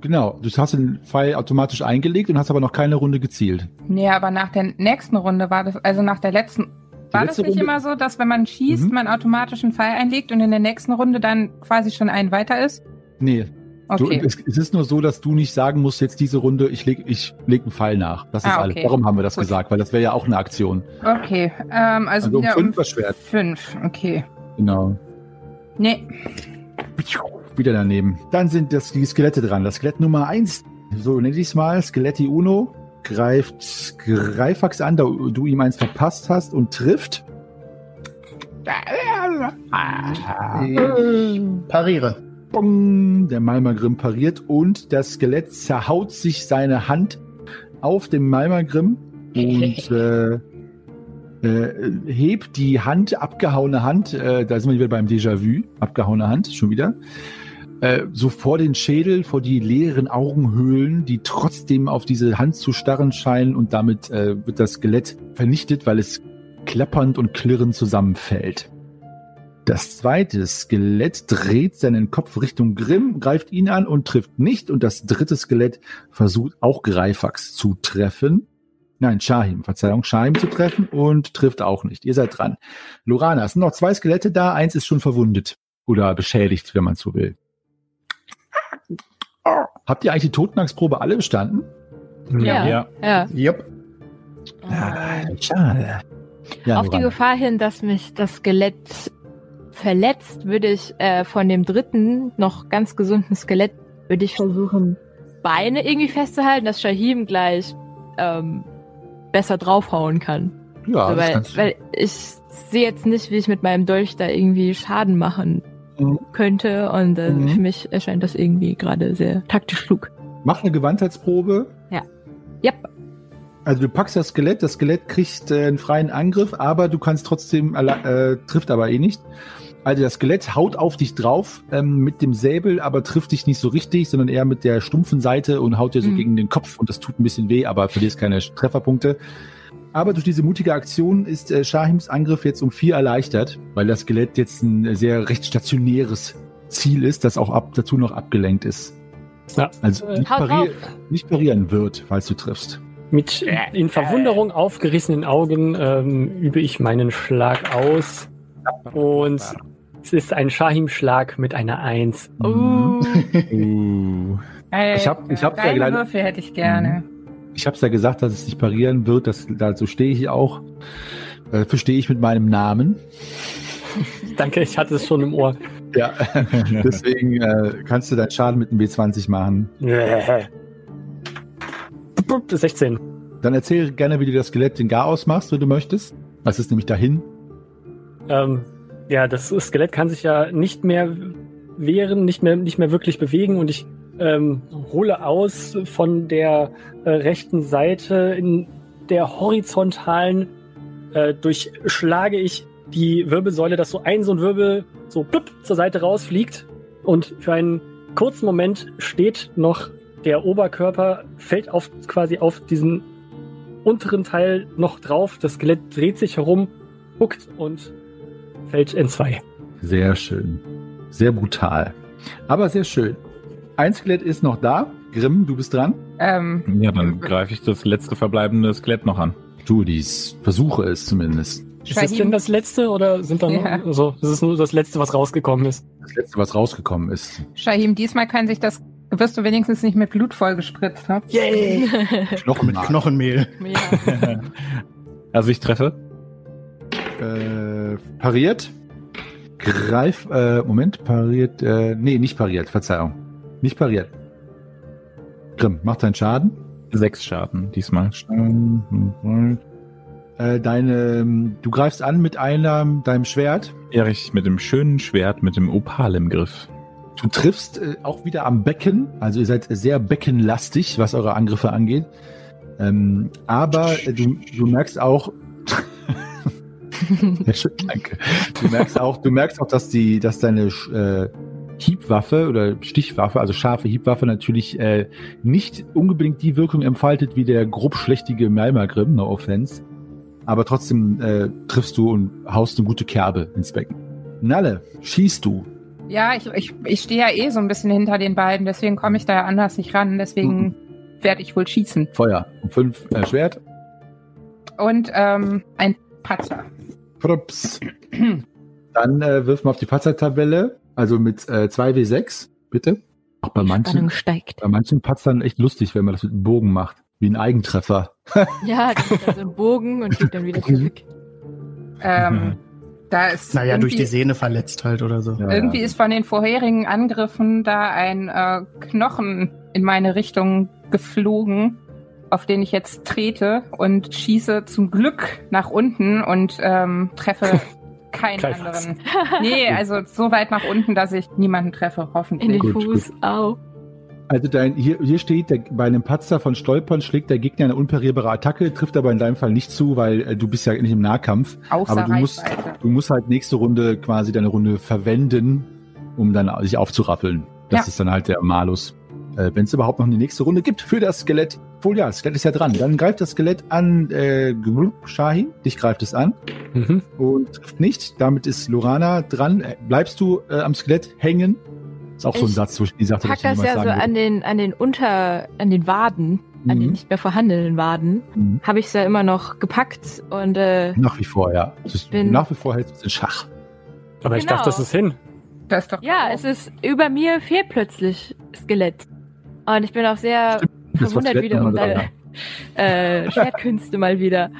genau, du hast den Pfeil automatisch eingelegt und hast aber noch keine Runde gezielt. Nee, aber nach der nächsten Runde war das, also nach der letzten, war das nicht Runde- immer so, dass wenn man schießt, Mhm. man automatisch einen Pfeil einlegt und in der nächsten Runde dann quasi schon einen weiter ist? Nee, du, Okay. es, es ist nur so, dass du nicht sagen musst, jetzt diese Runde, ich leg, ich leg einen Pfeil nach. Das ist Ah, alles. okay. Darum haben wir das Gut. gesagt, weil das wäre ja auch eine Aktion. Okay, ähm, also, Also um wieder fünf um verschwert. fünf. Okay. Genau. Nee, Wieder daneben. Dann sind das die Skelette dran. Das Skelett Nummer eins, so nenne ich es mal, Skeletti Uno, greift Greifax an, da du ihm eins verpasst hast und trifft. Ich pariere. Bong, der Malmagrim pariert und das Skelett zerhaut sich seine Hand auf dem Malmagrim und äh, äh, hebt die Hand, abgehauene Hand, äh, da sind wir wieder beim Déjà-vu, abgehauene Hand, schon wieder, äh, so vor den Schädel, vor die leeren Augenhöhlen, die trotzdem auf diese Hand zu starren scheinen und damit äh, wird das Skelett vernichtet, weil es klappernd und klirrend zusammenfällt. Das zweite Skelett dreht seinen Kopf Richtung Grimm, greift ihn an und trifft nicht. Und das dritte Skelett versucht auch Greifax zu treffen. Nein, Shahim, Verzeihung, Shahim zu treffen und trifft auch nicht. Ihr seid dran. Lorana, es sind noch zwei Skelette da, eins ist schon verwundet oder beschädigt, wenn man so will. Habt ihr eigentlich die Totenangstprobe alle bestanden? Ja. Ja. Ja. Yep. Ah, schade. Ja, Auf die. Gefahr hin, dass mich das Skelett verletzt, würde ich äh, von dem dritten, noch ganz gesunden Skelett, würde ich versuchen, Beine irgendwie festzuhalten, dass Shahim gleich ähm, besser draufhauen kann. ja, so, das weil, weil ich sehe jetzt nicht, wie ich mit meinem Dolch da irgendwie Schaden machen Mhm. könnte und äh, Mhm. für mich erscheint das irgendwie gerade sehr taktisch klug. Mach eine Gewandheitsprobe. Yep. Also du packst das Skelett, das Skelett kriegt äh, einen freien Angriff, aber du kannst trotzdem, äh, trifft aber eh nicht. Also das Skelett haut auf dich drauf ähm, mit dem Säbel, aber trifft dich nicht so richtig, sondern eher mit der stumpfen Seite und haut dir so Mhm. gegen den Kopf und das tut ein bisschen weh, aber verlierst keine Trefferpunkte. Aber durch diese mutige Aktion ist äh, Shahims Angriff jetzt um vier erleichtert, weil das Skelett jetzt ein äh, sehr recht stationäres Ziel ist, das auch ab, dazu noch abgelenkt ist. Ja. Also Äh, nicht, parier, nicht parieren wird, falls du triffst. Mit in Verwunderung aufgerissenen Augen ähm, übe ich meinen Schlag aus. Und es ist ein Shahim-Schlag mit einer Eins. Mhm. Uh. Äh, Ich hab- ich hab ja deine Würfel hätte ich gerne. Ich habe es ja gesagt, dass es nicht parieren wird. Das, dazu stehe ich auch. Äh, verstehe ich mit meinem Namen. Danke, ich hatte es schon im Ohr. Ja, deswegen äh, kannst du deinen Schaden mit einem B20 machen. 16. Dann erzähl gerne, wie du das Skelett den Garaus machst, wenn du möchtest. Das ist nämlich dahin. Ähm, ja, das Skelett kann sich ja nicht mehr wehren, nicht mehr, nicht mehr wirklich bewegen und ich ähm, hole aus von der äh, rechten Seite in der horizontalen äh, durchschlage ich die Wirbelsäule, dass so ein so ein Wirbel so plupp zur Seite rausfliegt und für einen kurzen Moment steht noch der Oberkörper, fällt auf quasi auf diesen unteren Teil noch drauf. Das Skelett dreht sich herum, guckt und fällt in zwei. Sehr schön. Sehr brutal. Aber sehr schön. Ein Skelett ist noch da. Grimm, du bist dran. Ähm, Ja, dann greife ich das letzte verbleibende Skelett noch an. Tu dies. Versuche es zumindest. Ist das denn das letzte oder sind da noch, Ja. also, das ist nur das letzte, was rausgekommen ist? Das letzte, was rausgekommen ist. Shahim, diesmal kann sich das, wirst du wenigstens nicht mit Blut vollgespritzt, ne? Yay! Knochen Mit Knochenmehl. ja. Also ich treffe. Äh, pariert. Greif, äh, Moment, pariert, äh, nee, nicht pariert, Verzeihung. Nicht pariert. Grimm, mach deinen Schaden. Sechs Schaden diesmal. Äh, deine, ähm, du greifst an mit einer, deinem Schwert. Ja, richtig, mit dem schönen Schwert, mit dem Opal im Griff. Du triffst äh, auch wieder am Becken. Also ihr seid sehr beckenlastig, was eure Angriffe angeht. Ähm, aber äh, du, du merkst auch, Ja, schön, danke. Du merkst auch, du merkst auch, dass die, dass deine Hiebwaffe oder Stichwaffe, also scharfe Hiebwaffe natürlich äh, nicht unbedingt die Wirkung entfaltet wie der grobschlächtige Malmagrim, no offense. Aber trotzdem äh, triffst du und haust eine gute Kerbe ins Becken. Nalle, schießt du. Ja, ich, ich, ich stehe ja eh so ein bisschen hinter den beiden, deswegen komme ich da ja anders nicht ran, deswegen werde ich wohl schießen. Feuer. Um fünf äh, Schwert. Und ähm, ein Patzer. Props. Dann äh, wirf mal auf die Patzer-Tabelle. Also mit äh, 2W6, bitte. Auch bei manchen, Spannung steigt. bei manchen Patzern echt lustig, wenn man das mit einem Bogen macht. Wie ein Eigentreffer. Ja, das ist also ein Bogen und geht dann wieder zurück. Ähm, da ist Naja, durch die Sehne verletzt halt oder so. Ja, Irgendwie ja. ist von den vorherigen Angriffen da ein äh, Knochen in meine Richtung geflogen, auf den ich jetzt trete und schieße zum Glück nach unten und ähm, treffe keinen Greifax. anderen. Nee, also so weit nach unten, dass ich niemanden treffe, In hoffentlich. den Gut, Fuß. Au. Also dein, hier, hier steht, der, bei einem Patzer von Stolpern schlägt der Gegner eine unparierbare Attacke, trifft aber in deinem Fall nicht zu, weil äh, du bist ja nicht im Nahkampf. Außer Aber du musst, du musst halt nächste Runde quasi deine Runde verwenden, um dann sich aufzurappeln. Das Ja. ist dann halt der Malus. Äh, Wenn es überhaupt noch eine nächste Runde gibt für das Skelett. Wohl ja, das Skelett ist ja dran. Dann greift das Skelett an äh, Shahin. Dich greift es an Mhm. und trifft nicht. Damit ist Lorana dran. Äh, Bleibst du äh, am Skelett hängen? Ist auch so ein Ich Satz, wo ich gesagt habe, Pack das ja so an den, an den Unter, an den Waden, an den Mhm. nicht mehr vorhandenen Waden, Mhm. habe ich es ja immer noch gepackt und äh, Nach wie vor, ja. Ist, Bin- nach wie vor hält es in Schach. Aber ich Genau. dachte, das ist hin. Das ist doch ja, es ist über mir fehlt plötzlich Skelett. Und ich bin auch sehr war verwundert wieder um deine äh, Schwertkünste mal wieder.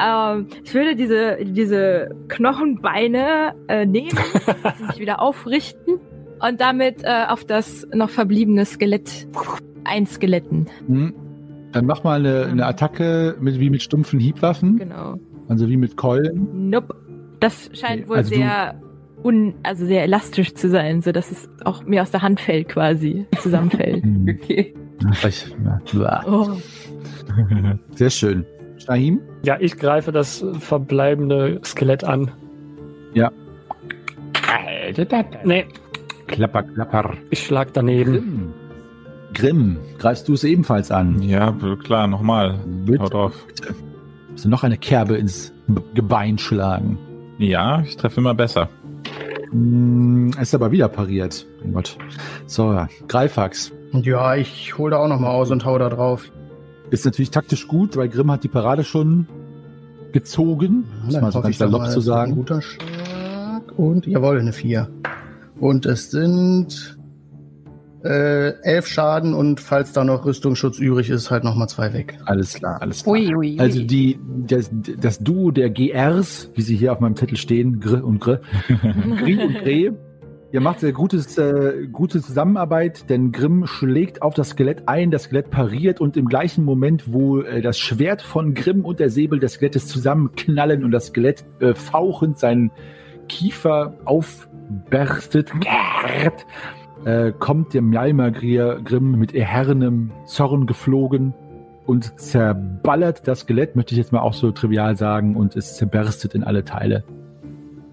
Ähm, ich würde diese, diese Knochenbeine äh, nehmen, sich wieder aufrichten und damit äh, auf das noch verbliebene Skelett einskeletten. Mhm. Dann mach mal eine, eine Attacke mit, wie mit stumpfen Hiebwaffen, Genau. also wie mit Keulen. Nope. Das scheint Nee, wohl also sehr un, also sehr elastisch zu sein, so dass es auch mir aus der Hand fällt quasi, zusammenfällt. Mhm. Okay. Ja. oh. Sehr schön. Shahim? Ja, ich greife das verbleibende Skelett an. Nee, Klapper, klapper. ich schlag daneben. Grimm. Grimm, greifst du es ebenfalls an? Ja, klar, nochmal. Bitte, Hau drauf. bitte. Musst du noch eine Kerbe ins Gebein schlagen. Ja, ich treffe immer besser. Hm, ist aber wieder pariert. Mein Gott. So, Greifax. Ja, ich hole da auch noch mal aus und hau da drauf. Ist natürlich taktisch gut, weil Grimm hat die Parade schon gezogen. Muss man so hoffe ganz salopp mal, zu wird Ein sagen. guter Schlag. Und jawohl, eine 4. Und es sind äh, elf Schaden und falls da noch Rüstungsschutz übrig ist, halt noch mal zwei weg. Alles klar, alles klar. Ui, ui, ui. Also die, das, das Duo der GRs, wie sie hier auf meinem Zettel stehen, Gr und Gr, Gri und Gre, ihr macht sehr gutes, äh, gute Zusammenarbeit, denn Grimm schlägt auf das Skelett ein, das Skelett pariert und im gleichen Moment, wo äh, das Schwert von Grimm und der Säbel des Skelettes zusammenknallen und das Skelett äh, fauchend seinen Kiefer aufberstet, äh, kommt der Mjalmagrier Grimm mit erhernem Zorn geflogen und zerballert das Skelett, möchte ich jetzt mal auch so trivial sagen, und es zerberstet in alle Teile.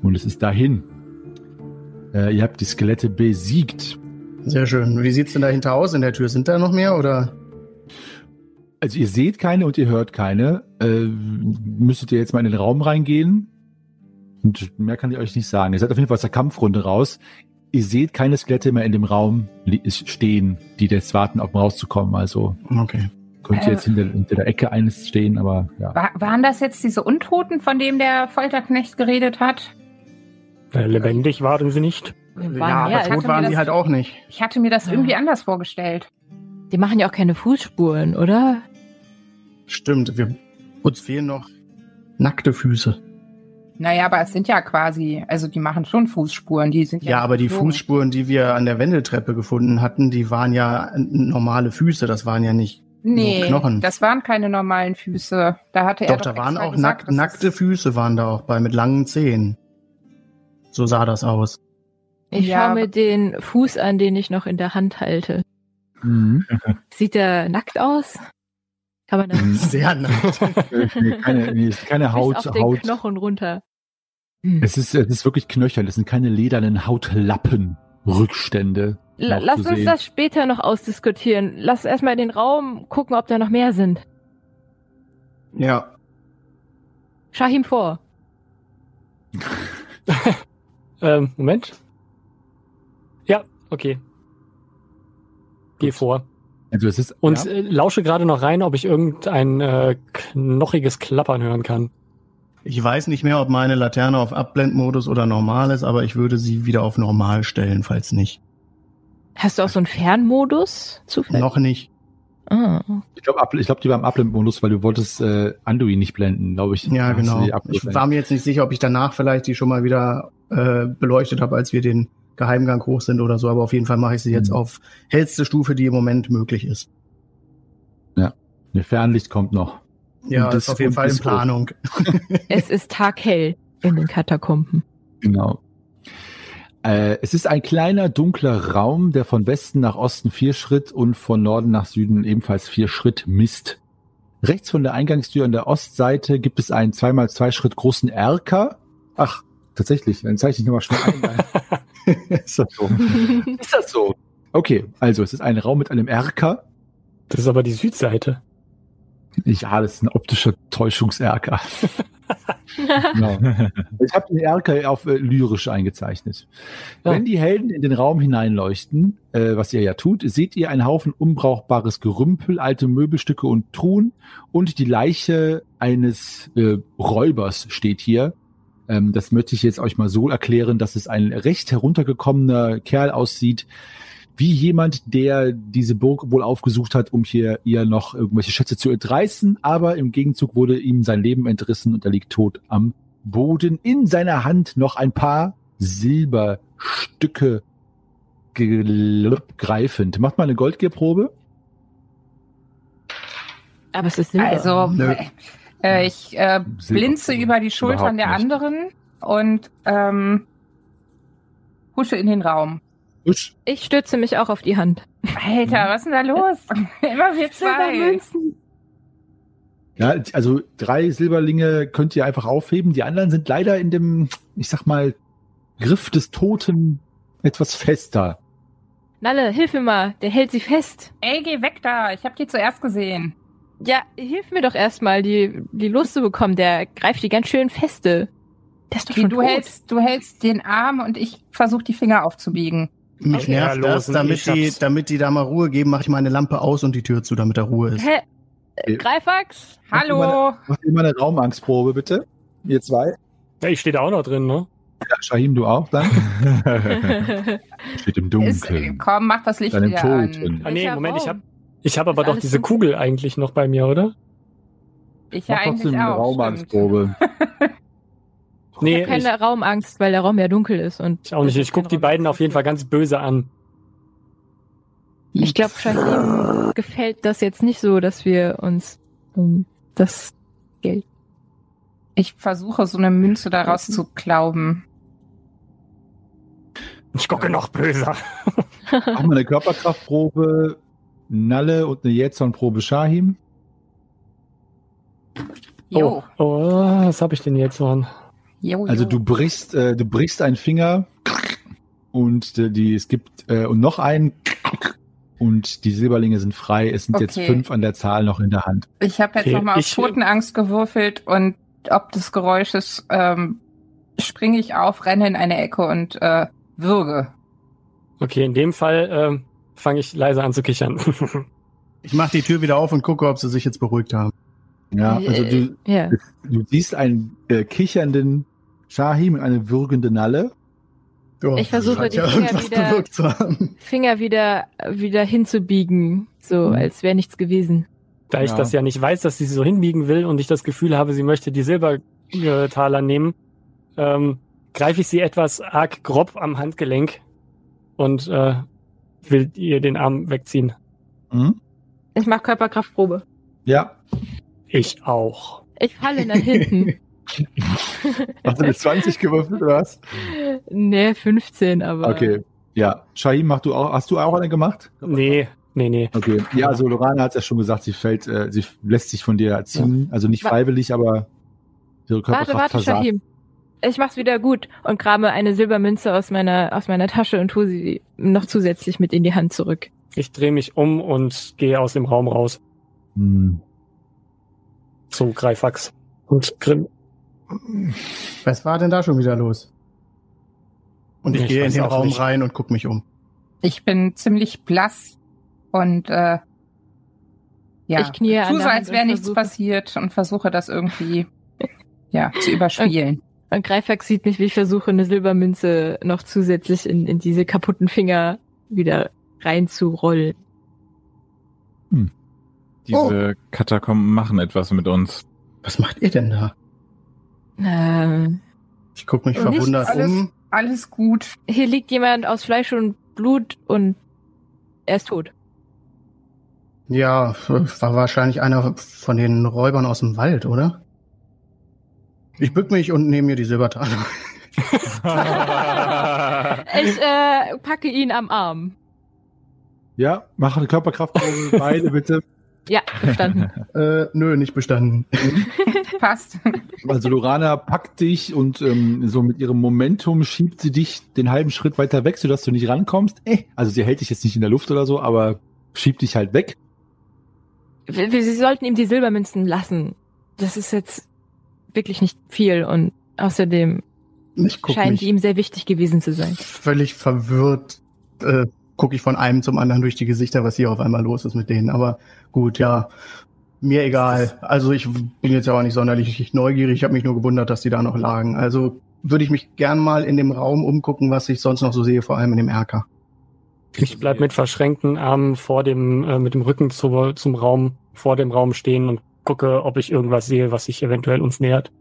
Und es ist dahin. Äh, ihr habt die Skelette besiegt. Sehr schön. Wie sieht's denn dahinter aus in der Tür? Sind da noch mehr oder? Also ihr seht keine und ihr hört keine. Äh, müsstet ihr jetzt mal in den Raum reingehen. Und mehr kann ich euch nicht sagen. Ihr seid auf jeden Fall aus der Kampfrunde raus. Ihr seht keine Skelette mehr in dem Raum stehen, die jetzt warten, um rauszukommen. Also Okay. könnt ihr Äh. jetzt hinter, hinter der Ecke eines stehen, aber ja. Wa- waren das jetzt diese Untoten, von dem der Folterknecht geredet hat? Äh, lebendig waren sie nicht. Waren ja, mehr aber tot waren das- sie halt auch nicht. Ich hatte mir das Ja. irgendwie anders vorgestellt. Die machen ja auch keine Fußspuren, oder? Stimmt. Wir, uns fehlen noch nackte Füße. Naja, aber es sind ja quasi, also die machen schon Fußspuren, die sind ja. Ja, aber die geflogen. Fußspuren, die wir an der Wendeltreppe gefunden hatten, die waren ja normale Füße. Das waren ja nicht. Nee, Nur Knochen. das waren keine normalen Füße. Da hatte er Doch, da waren auch gesagt, nack, nackte Füße waren da auch bei mit langen Zehen. So sah das aus. Ich Ja, schaue mir den Fuß an, den ich noch in der Hand halte. Mhm. Sieht der nackt aus? Kann man das. Sehr nackt. nee, keine, nee, keine bis Haut, auf den Haut. Knochen runter? Es ist, es ist wirklich knöchern. Es sind keine ledernen Hautlappen. Rückstände. La noch lass uns sehen. das später noch ausdiskutieren. Lass erstmal in den Raum gucken, ob da noch mehr sind. ja. Shahim vor. Ähm, Moment. Ja, okay. Geh Gut. vor. Also es ist Und ja, äh, lausche gerade noch rein, ob ich irgendein äh, knochiges Klappern hören kann. Ich weiß nicht mehr, ob meine Laterne auf Abblendmodus oder normal ist, aber ich würde sie wieder auf normal stellen, falls nicht. Hast du auch so einen Fernmodus zufällig? Noch nicht. Ah. ich glaube, ich glaub, die war im Abblendmodus, weil du wolltest äh, Anduin nicht blenden, glaube ich. Ja, genau. Ich war mir jetzt nicht sicher, ob ich danach vielleicht die schon mal wieder äh, beleuchtet habe, als wir den Geheimgang hoch sind oder so, aber auf jeden Fall mache ich sie jetzt Mhm. auf hellste Stufe, die im Moment möglich ist. Ne, Fernlicht kommt noch. Ja, Und das ist auf jeden Fall in Planung. Es ist taghell in den Katakomben. Genau. Äh, es ist ein kleiner, dunkler Raum, der von Westen nach Osten vier Schritt und von Norden nach Süden ebenfalls vier Schritt misst. Rechts von der Eingangstür an der Ostseite gibt es einen zweimal zwei Schritt großen Erker. Ach, tatsächlich, dann zeichne ich nochmal schnell ein. ist das so? Ist das so? Okay, also es ist ein Raum mit einem Erker. Das ist aber die Südseite. Ja, das ist ein optischer Täuschungserker. genau. Ich habe den Erker auf äh, lyrisch eingezeichnet. Ja. Wenn die Helden in den Raum hineinleuchten, äh, was ihr ja tut, seht ihr einen Haufen unbrauchbares Gerümpel, alte Möbelstücke und Truhen und die Leiche eines äh, Räubers steht hier. Ähm, das möchte ich jetzt euch mal so erklären, dass es ein recht heruntergekommener Kerl aussieht, wie jemand, der diese Burg wohl aufgesucht hat, um hier ihr noch irgendwelche Schätze zu entreißen, aber im Gegenzug wurde ihm sein Leben entrissen und er liegt tot am Boden. In seiner Hand noch ein paar Silberstücke greifend. Macht mal eine Goldgierprobe. Aber es ist Silber. Also, äh, ich äh, Silber- blinze über die Schultern der anderen und ähm, husche in den Raum. Usch. ich stütze mich auch auf die Hand. Alter, was ist denn da los? Immer wir zwei. Silbermünzen. Ja, also drei Silberlinge könnt ihr einfach aufheben. Die anderen sind leider in dem, ich sag mal, Griff des Toten etwas fester. Nalle, hilf mir mal. Der hält sie fest. Ey, geh weg da. Ich hab die zuerst gesehen. Ja, hilf mir doch erstmal, die, die Lust zu bekommen. Der greift die ganz schön feste. Der ist doch Okay, schon du tot. hältst, du hältst den Arm und ich versuche die Finger aufzubiegen. Mich Okay. nervt Ja, das, damit ich die, damit die da mal Ruhe geben, mache ich meine Lampe aus und die Tür zu, damit da Ruhe ist. Hä? Äh, Greifax? Hallo. Macht ihr mal eine Raumangstprobe, bitte. Ihr zwei. Ja, ich stehe da auch noch drin, ne? Ja, Shahim, du auch, dann. Steht im Ist, äh, Dunkeln. komm, mach das Licht wieder Toten. an. Ah nee, Welcher Moment, ich Raum? hab, ich hab aber doch diese dunkel? Kugel eigentlich noch bei mir, oder? Ich ja Mach trotzdem eigentlich eine auch. Ich Nee, habe ich, keine Raumangst, weil der Raum ja dunkel ist. Und ich auch nicht. Ich guck die beiden auf jeden Fall ganz böse an. Ich glaube, Shahim gefällt das jetzt nicht so, dass wir uns um das Geld. Ich versuche so eine Münze daraus zu klauben. Ich gucke noch böser. Mach mal eine Körperkraftprobe. Nalle und eine Jetson-Probe Shahim. Jo, Oh, oh, was habe ich denn jetzt, Mann? Jo, Also jo. du brichst, äh, du brichst einen Finger und äh, die, es gibt äh, und noch einen und die Silberlinge sind frei. Es sind jetzt Okay. fünf an der Zahl noch in der Hand. Ich habe jetzt Okay, nochmal auf ich- Totenangst gewürfelt und ob des Geräusches ähm, springe ich auf, renne in eine Ecke und äh, würge. Okay, in dem Fall ähm, fange ich leise an zu kichern. Ich mache die Tür wieder auf und gucke, ob sie sich jetzt beruhigt haben. Ja, also du, Ja. du siehst einen äh, kichernden Shahim und eine würgende Nalle. Ja, Ich versuche, die ja Finger wieder- bewirkt zu haben. Finger wieder, wieder hinzubiegen, so Mhm. als wäre nichts gewesen. Da ich Ja. das ja nicht weiß, dass sie so hinbiegen will und ich das Gefühl habe, sie möchte die Silbertaler nehmen, ähm, greife ich sie etwas arg grob am Handgelenk und äh, will ihr den Arm wegziehen. Mhm. Ich mache Körperkraftprobe. Ja, Ich auch. Ich falle nach hinten. hast du eine 20 gewürfelt oder was? nee, 15, aber. Okay, ja. Shahim, mach du auch, hast du auch eine gemacht? Nee, nee, nee. Okay, ja, also Lorana hat ja schon gesagt, sie fällt, äh, sie lässt sich von dir erziehen, also nicht freiwillig, aber ihre Warte, Körperkraft warte, versagt. Shahim. Ich mach's wieder gut und krame eine Silbermünze aus meiner, aus meiner Tasche und tue sie noch zusätzlich mit in die Hand zurück. Ich drehe mich um und gehe aus dem Raum raus. Hm. Zu Greifax und Grimm. Was war denn da schon wieder los? Und ich, Ich gehe in den Raum nicht. rein und gucke mich um. Ich bin ziemlich blass und äh, ja, Ich knie tu so, als wäre nichts versuche- passiert und versuche das irgendwie ja zu überspielen. Und Greifax sieht mich, wie ich versuche, eine Silbermünze noch zusätzlich in, in diese kaputten Finger wieder reinzurollen. Diese Katakomben machen etwas mit uns. Was macht ihr denn da? Ähm, Ich gucke mich verwundert Alles- um. Alles gut. hier liegt jemand aus Fleisch und Blut und er ist tot. Ja, war wahrscheinlich einer von den Räubern aus dem Wald, oder? Ich bück mich und nehme mir die Silbertaler. Ich äh, packe ihn am Arm. Ja, mach eine Körperkraftprobe, beide bitte. Ja, verstanden. Äh, nö, nicht bestanden. Passt. Also Lorana packt dich und ähm, so mit ihrem Momentum schiebt sie dich den halben Schritt weiter weg, sodass du nicht rankommst. Äh, also sie hält dich jetzt nicht in der Luft oder so, aber schiebt dich halt weg. Wir- wir- Sie sollten ihm die Silbermünzen lassen. Das ist jetzt wirklich nicht viel und außerdem scheint mich ihm sehr wichtig gewesen zu sein. völlig verwirrt. Äh, gucke ich von einem zum anderen durch die Gesichter, was hier auf einmal los ist mit denen. Aber gut, ja, mir egal. Also ich bin jetzt ja auch nicht sonderlich neugierig. Ich habe mich nur gewundert, dass die da noch lagen. Also würde ich mich gern mal in dem Raum umgucken, was ich sonst noch so sehe, vor allem in dem Erker. Ich bleib mit verschränkten Armen vor dem, äh, mit dem Rücken zu, zum Raum, vor dem Raum stehen und gucke, ob ich irgendwas sehe, was sich eventuell uns nähert.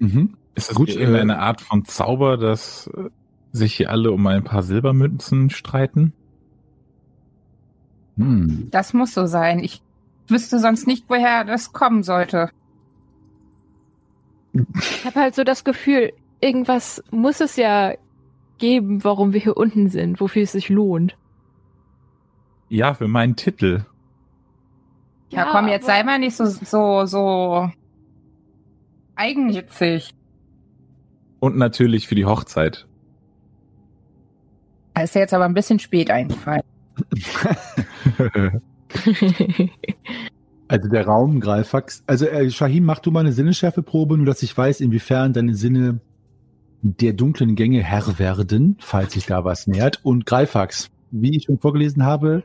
Mhm. Ist das Gut, äh, irgendeine Art von Zauber, dass äh, sich hier alle um ein paar Silbermünzen streiten? Hm. Das muss so sein. Ich wüsste sonst nicht, woher das kommen sollte. Ich habe halt so das Gefühl, irgendwas muss es ja geben, warum wir hier unten sind, wofür es sich lohnt. Ja, für meinen Titel. Ja, komm, jetzt sei mal nicht so, so, so eigennützig. Und natürlich für die Hochzeit. Da ist ja jetzt aber ein bisschen spät eingefallen. Also der Raum, Greifax. Also äh, Shahim, mach du mal eine Sinneschärfeprobe, nur dass ich weiß, inwiefern deine Sinne der dunklen Gänge Herr werden, falls sich da was nähert. Und Greifax, wie ich schon vorgelesen habe,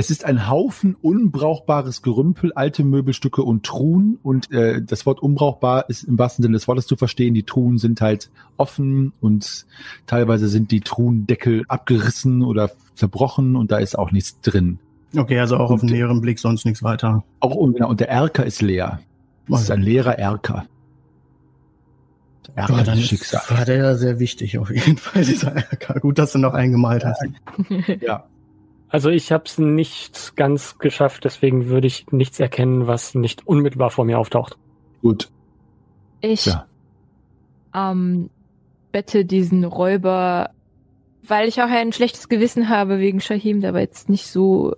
es ist ein Haufen unbrauchbares Gerümpel, alte Möbelstücke und Truhen. Und äh, das Wort unbrauchbar ist im wahrsten Sinne des Wortes zu verstehen. Die Truhen sind halt offen und teilweise sind die Truhendeckel abgerissen oder zerbrochen und da ist auch nichts drin. Okay, also auch auf den Und- näheren Blick sonst nichts weiter. Auch und, genau, und der Erker ist leer. Das ist ein leerer Erker. Der Erker Ja, dann Schicksals. war der ja sehr wichtig auf jeden Fall, dieser Erker. Gut, dass du noch eingemalt hast. Ja. Also ich habe es nicht ganz geschafft, deswegen würde ich nichts erkennen, was nicht unmittelbar vor mir auftaucht. Gut. Ich Ja. ähm, bette diesen Räuber, weil ich auch ein schlechtes Gewissen habe wegen Shahim, der war jetzt nicht so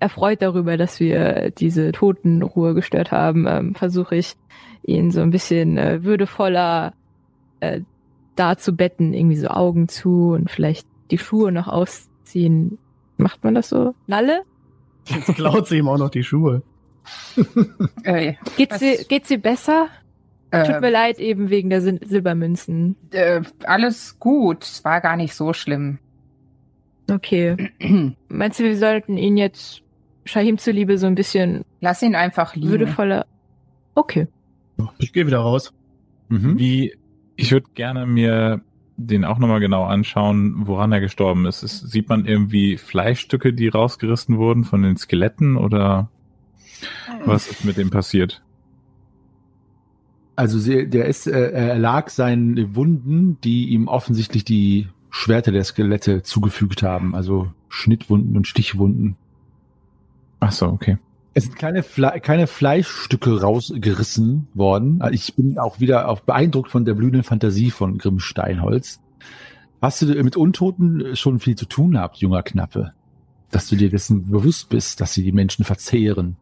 erfreut darüber, dass wir diese Totenruhe gestört haben, ähm, versuche ich ihn so ein bisschen äh, würdevoller äh, da zu betten, irgendwie so Augen zu und vielleicht die Schuhe noch ausziehen. Macht man das so? Nalle? Jetzt klaut sie ihm auch noch die Schuhe. Äh, Geht Was- sie, geht sie besser? Tut mir äh, leid, eben wegen der Sil Silbermünzen. äh, alles gut. Es war gar nicht so schlimm. Okay. Meinst du, wir sollten ihn jetzt Shahim zuliebe so ein bisschen Lass ihn einfach liegen. würdevoller. Okay. Ich gehe wieder raus. Mhm. Wie, ich würde gerne mir den auch nochmal genau anschauen, woran er gestorben ist. ist. Sieht man irgendwie Fleischstücke, die rausgerissen wurden von den Skeletten oder was ist mit dem passiert? Also sie, der ist, äh, er lag seinen Wunden, die ihm offensichtlich die Schwerter der Skelette zugefügt haben. Also Schnittwunden und Stichwunden. Ach so, okay. Es sind keine, Fle keine Fleischstücke rausgerissen worden. Also ich bin auch wieder auch beeindruckt von der blühenden Fantasie von Grimm Steinholz. Hast du mit Untoten schon viel zu tun gehabt, junger Knappe? Dass du dir dessen bewusst bist, dass sie die Menschen verzehren.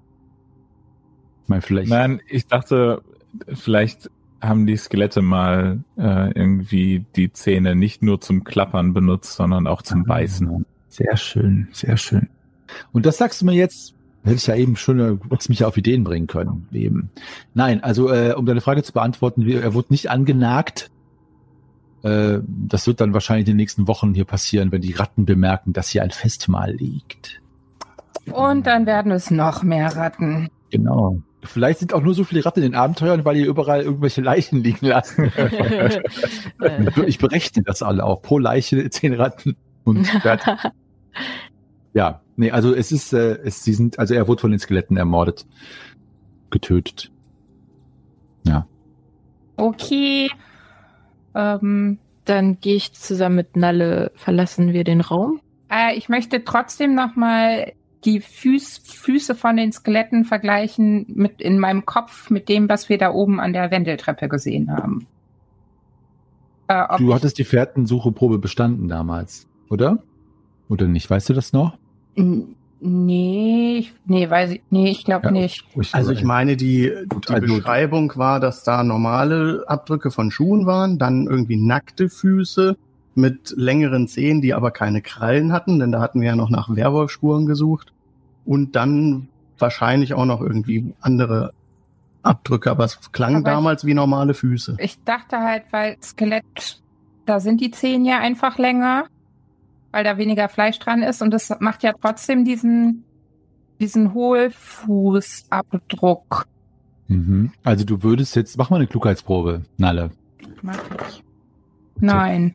Ich meine, vielleicht. Nein, ich dachte, vielleicht haben die Skelette mal äh, irgendwie die Zähne nicht nur zum Klappern benutzt, sondern auch zum Beißen. Sehr schön, sehr schön. Und das sagst du mir jetzt, hätte ich ja eben schon, äh, hättest mich ja auf Ideen bringen können. Eben. Nein, also äh, um deine Frage zu beantworten, er wurde nicht angenagt. Äh, das wird dann wahrscheinlich in den nächsten Wochen hier passieren, wenn die Ratten bemerken, dass hier ein Festmahl liegt. Und dann werden es noch mehr Ratten. Genau. Vielleicht sind auch nur so viele Ratten in den Abenteuern, weil ihr überall irgendwelche Leichen liegen lasst. ich berechne das alle auch. Pro Leiche zehn Ratten. Und. Ja, nee, also es ist, äh, es, sie sind, also er wurde von den Skeletten ermordet, getötet. Ja. Okay. Ähm, Dann gehe ich zusammen mit Nalle, verlassen wir den Raum. äh, ich möchte trotzdem noch mal die Füß, Füße von den Skeletten vergleichen mit in meinem Kopf mit dem, was wir da oben an der Wendeltreppe gesehen haben. Äh, Du hattest die Fährtensucheprobe bestanden damals, oder? Oder nicht? Weißt du das noch? Nee, ich, nee, weiß ich, nee, ich glaube Ja. nicht. Also ich meine, die, die also- Beschreibung war, dass da normale Abdrücke von Schuhen waren, dann irgendwie nackte Füße mit längeren Zehen, die aber keine Krallen hatten, denn da hatten wir ja noch nach Werwolfspuren gesucht. Und dann wahrscheinlich auch noch irgendwie andere Abdrücke, aber es klang Aber ich- damals wie normale Füße. Ich dachte halt, weil Skelett, da sind die Zehen ja einfach länger, weil da weniger Fleisch dran ist und das macht ja trotzdem diesen, diesen Hohlfußabdruck. Mhm. Also du würdest jetzt, mach mal eine Klugheitsprobe, Nalle. Mach ich. Nein.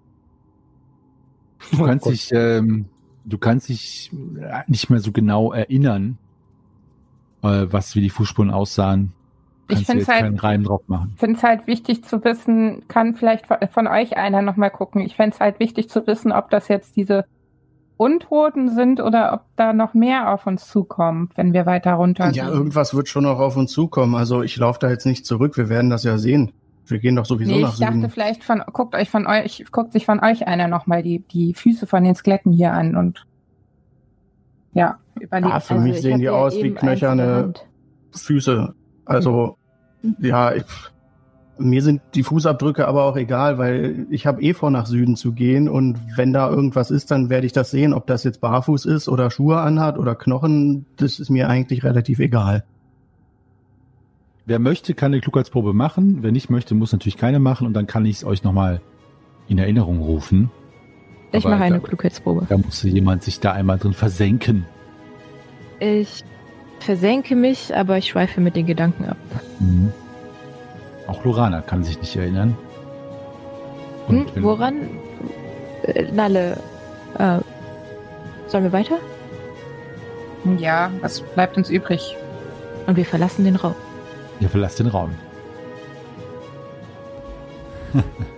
Du Oh kannst Gott. dich, ähm, du kannst dich äh, nicht mehr so genau erinnern, äh, was wie die Fußspuren aussahen. Ich find's jetzt halt- keinen Reim drauf machen. Ich finde es halt wichtig zu wissen, kann vielleicht von- euch einer nochmal gucken. Ich fände es halt wichtig zu wissen, ob das jetzt diese Untoten sind oder ob da noch mehr auf uns zukommt, wenn wir weiter runter Ja, irgendwas wird schon noch auf uns zukommen. Also ich laufe da jetzt nicht zurück, wir werden das ja sehen. Wir gehen doch sowieso Nee, nach ich dachte Süden. vielleicht von, guckt euch von euch, guckt sich von euch einer nochmal die, die Füße von den Skeletten hier an und ja, überlegt. Ah, für Also, mich ich sehen die aus wie knöcherne. Füße. Also, ja, ich, mir sind die Fußabdrücke aber auch egal, weil ich habe eh vor, nach Süden zu gehen und wenn da irgendwas ist, dann werde ich das sehen, ob das jetzt barfuß ist oder Schuhe anhat oder Knochen, das ist mir eigentlich relativ egal. Wer möchte, kann eine Klugheitsprobe machen. Wer nicht möchte, muss natürlich keine machen und dann kann ich es euch nochmal in Erinnerung rufen. Ich Aber mache eine da- Klugheitsprobe. Da musste jemand sich da einmal drin versenken. Ich versenke mich, aber ich schweife mit den Gedanken ab. Mhm. Auch Lorana kann sich nicht erinnern. Hm, wenn- woran? Äh, Nalle, äh, sollen wir weiter? Ja, was bleibt uns übrig? Und wir verlassen den Raum. Ihr verlasst den Raum.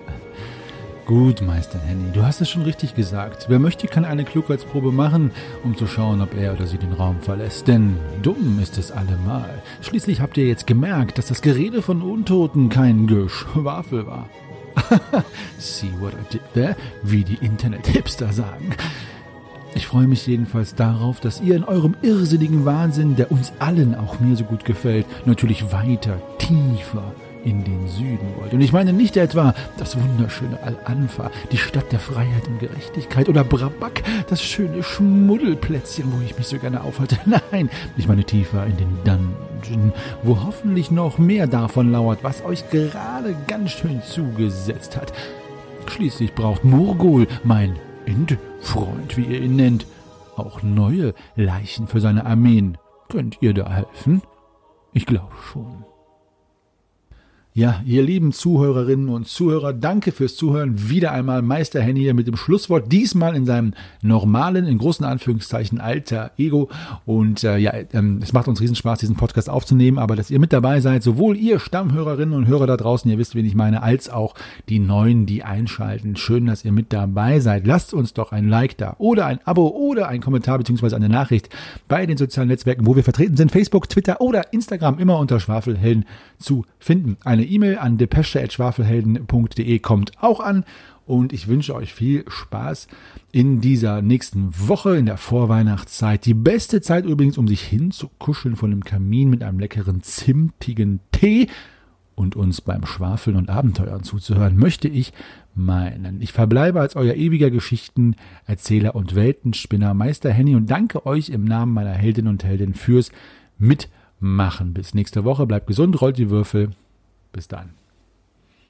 Gut, Meister Henny, du hast es schon richtig gesagt. Wer möchte, kann eine Klugheitsprobe machen, um zu schauen, ob er oder sie den Raum verlässt. Denn dumm ist es allemal. Schließlich habt ihr jetzt gemerkt, dass das Gerede von Untoten kein Geschwafel war. See what I did there? Wie die Internet-Hipster sagen. Ich freue mich jedenfalls darauf, dass ihr in eurem irrsinnigen Wahnsinn, der uns allen, auch mir so gut gefällt, natürlich weiter, tiefer in den Süden wollt. Und ich meine nicht etwa das wunderschöne Al-Anfa, die Stadt der Freiheit und Gerechtigkeit oder Brabak, das schöne Schmuddelplätzchen, wo ich mich so gerne aufhalte. Nein, ich meine tiefer in den Dungeon, wo hoffentlich noch mehr davon lauert, was euch gerade ganz schön zugesetzt hat. Schließlich braucht Murgul, mein Endfreund, wie ihr ihn nennt, auch neue Leichen für seine Armeen. Könnt ihr da helfen? Ich glaube schon. Ja, ihr lieben Zuhörerinnen und Zuhörer, danke fürs Zuhören. Wieder einmal Meister Henny hier mit dem Schlusswort, diesmal in seinem normalen, in großen Anführungszeichen, alter Ego. Und äh, ja, ähm, es macht uns Riesenspaß, diesen Podcast aufzunehmen, aber dass ihr mit dabei seid, sowohl ihr Stammhörerinnen und Hörer da draußen, ihr wisst, wen ich meine, als auch die Neuen, die einschalten. Schön, dass ihr mit dabei seid. Lasst uns doch ein Like da oder ein Abo oder ein Kommentar beziehungsweise eine Nachricht bei den sozialen Netzwerken, wo wir vertreten sind, Facebook, Twitter oder Instagram, immer unter Schwafelhelden zu finden. Eine E-Mail an depesche.schwafelhelden.de kommt auch an. Und ich wünsche euch viel Spaß in dieser nächsten Woche, in der Vorweihnachtszeit. Die beste Zeit übrigens, um sich hinzukuscheln von dem Kamin mit einem leckeren, zimtigen Tee und uns beim Schwafeln und Abenteuern zuzuhören, möchte ich meinen. Ich verbleibe als euer ewiger Geschichtenerzähler und Weltenspinner Meister Henny und danke euch im Namen meiner Heldinnen und Helden fürs Mitmachen. Bis nächste Woche. Bleibt gesund, rollt die Würfel. Bis dann.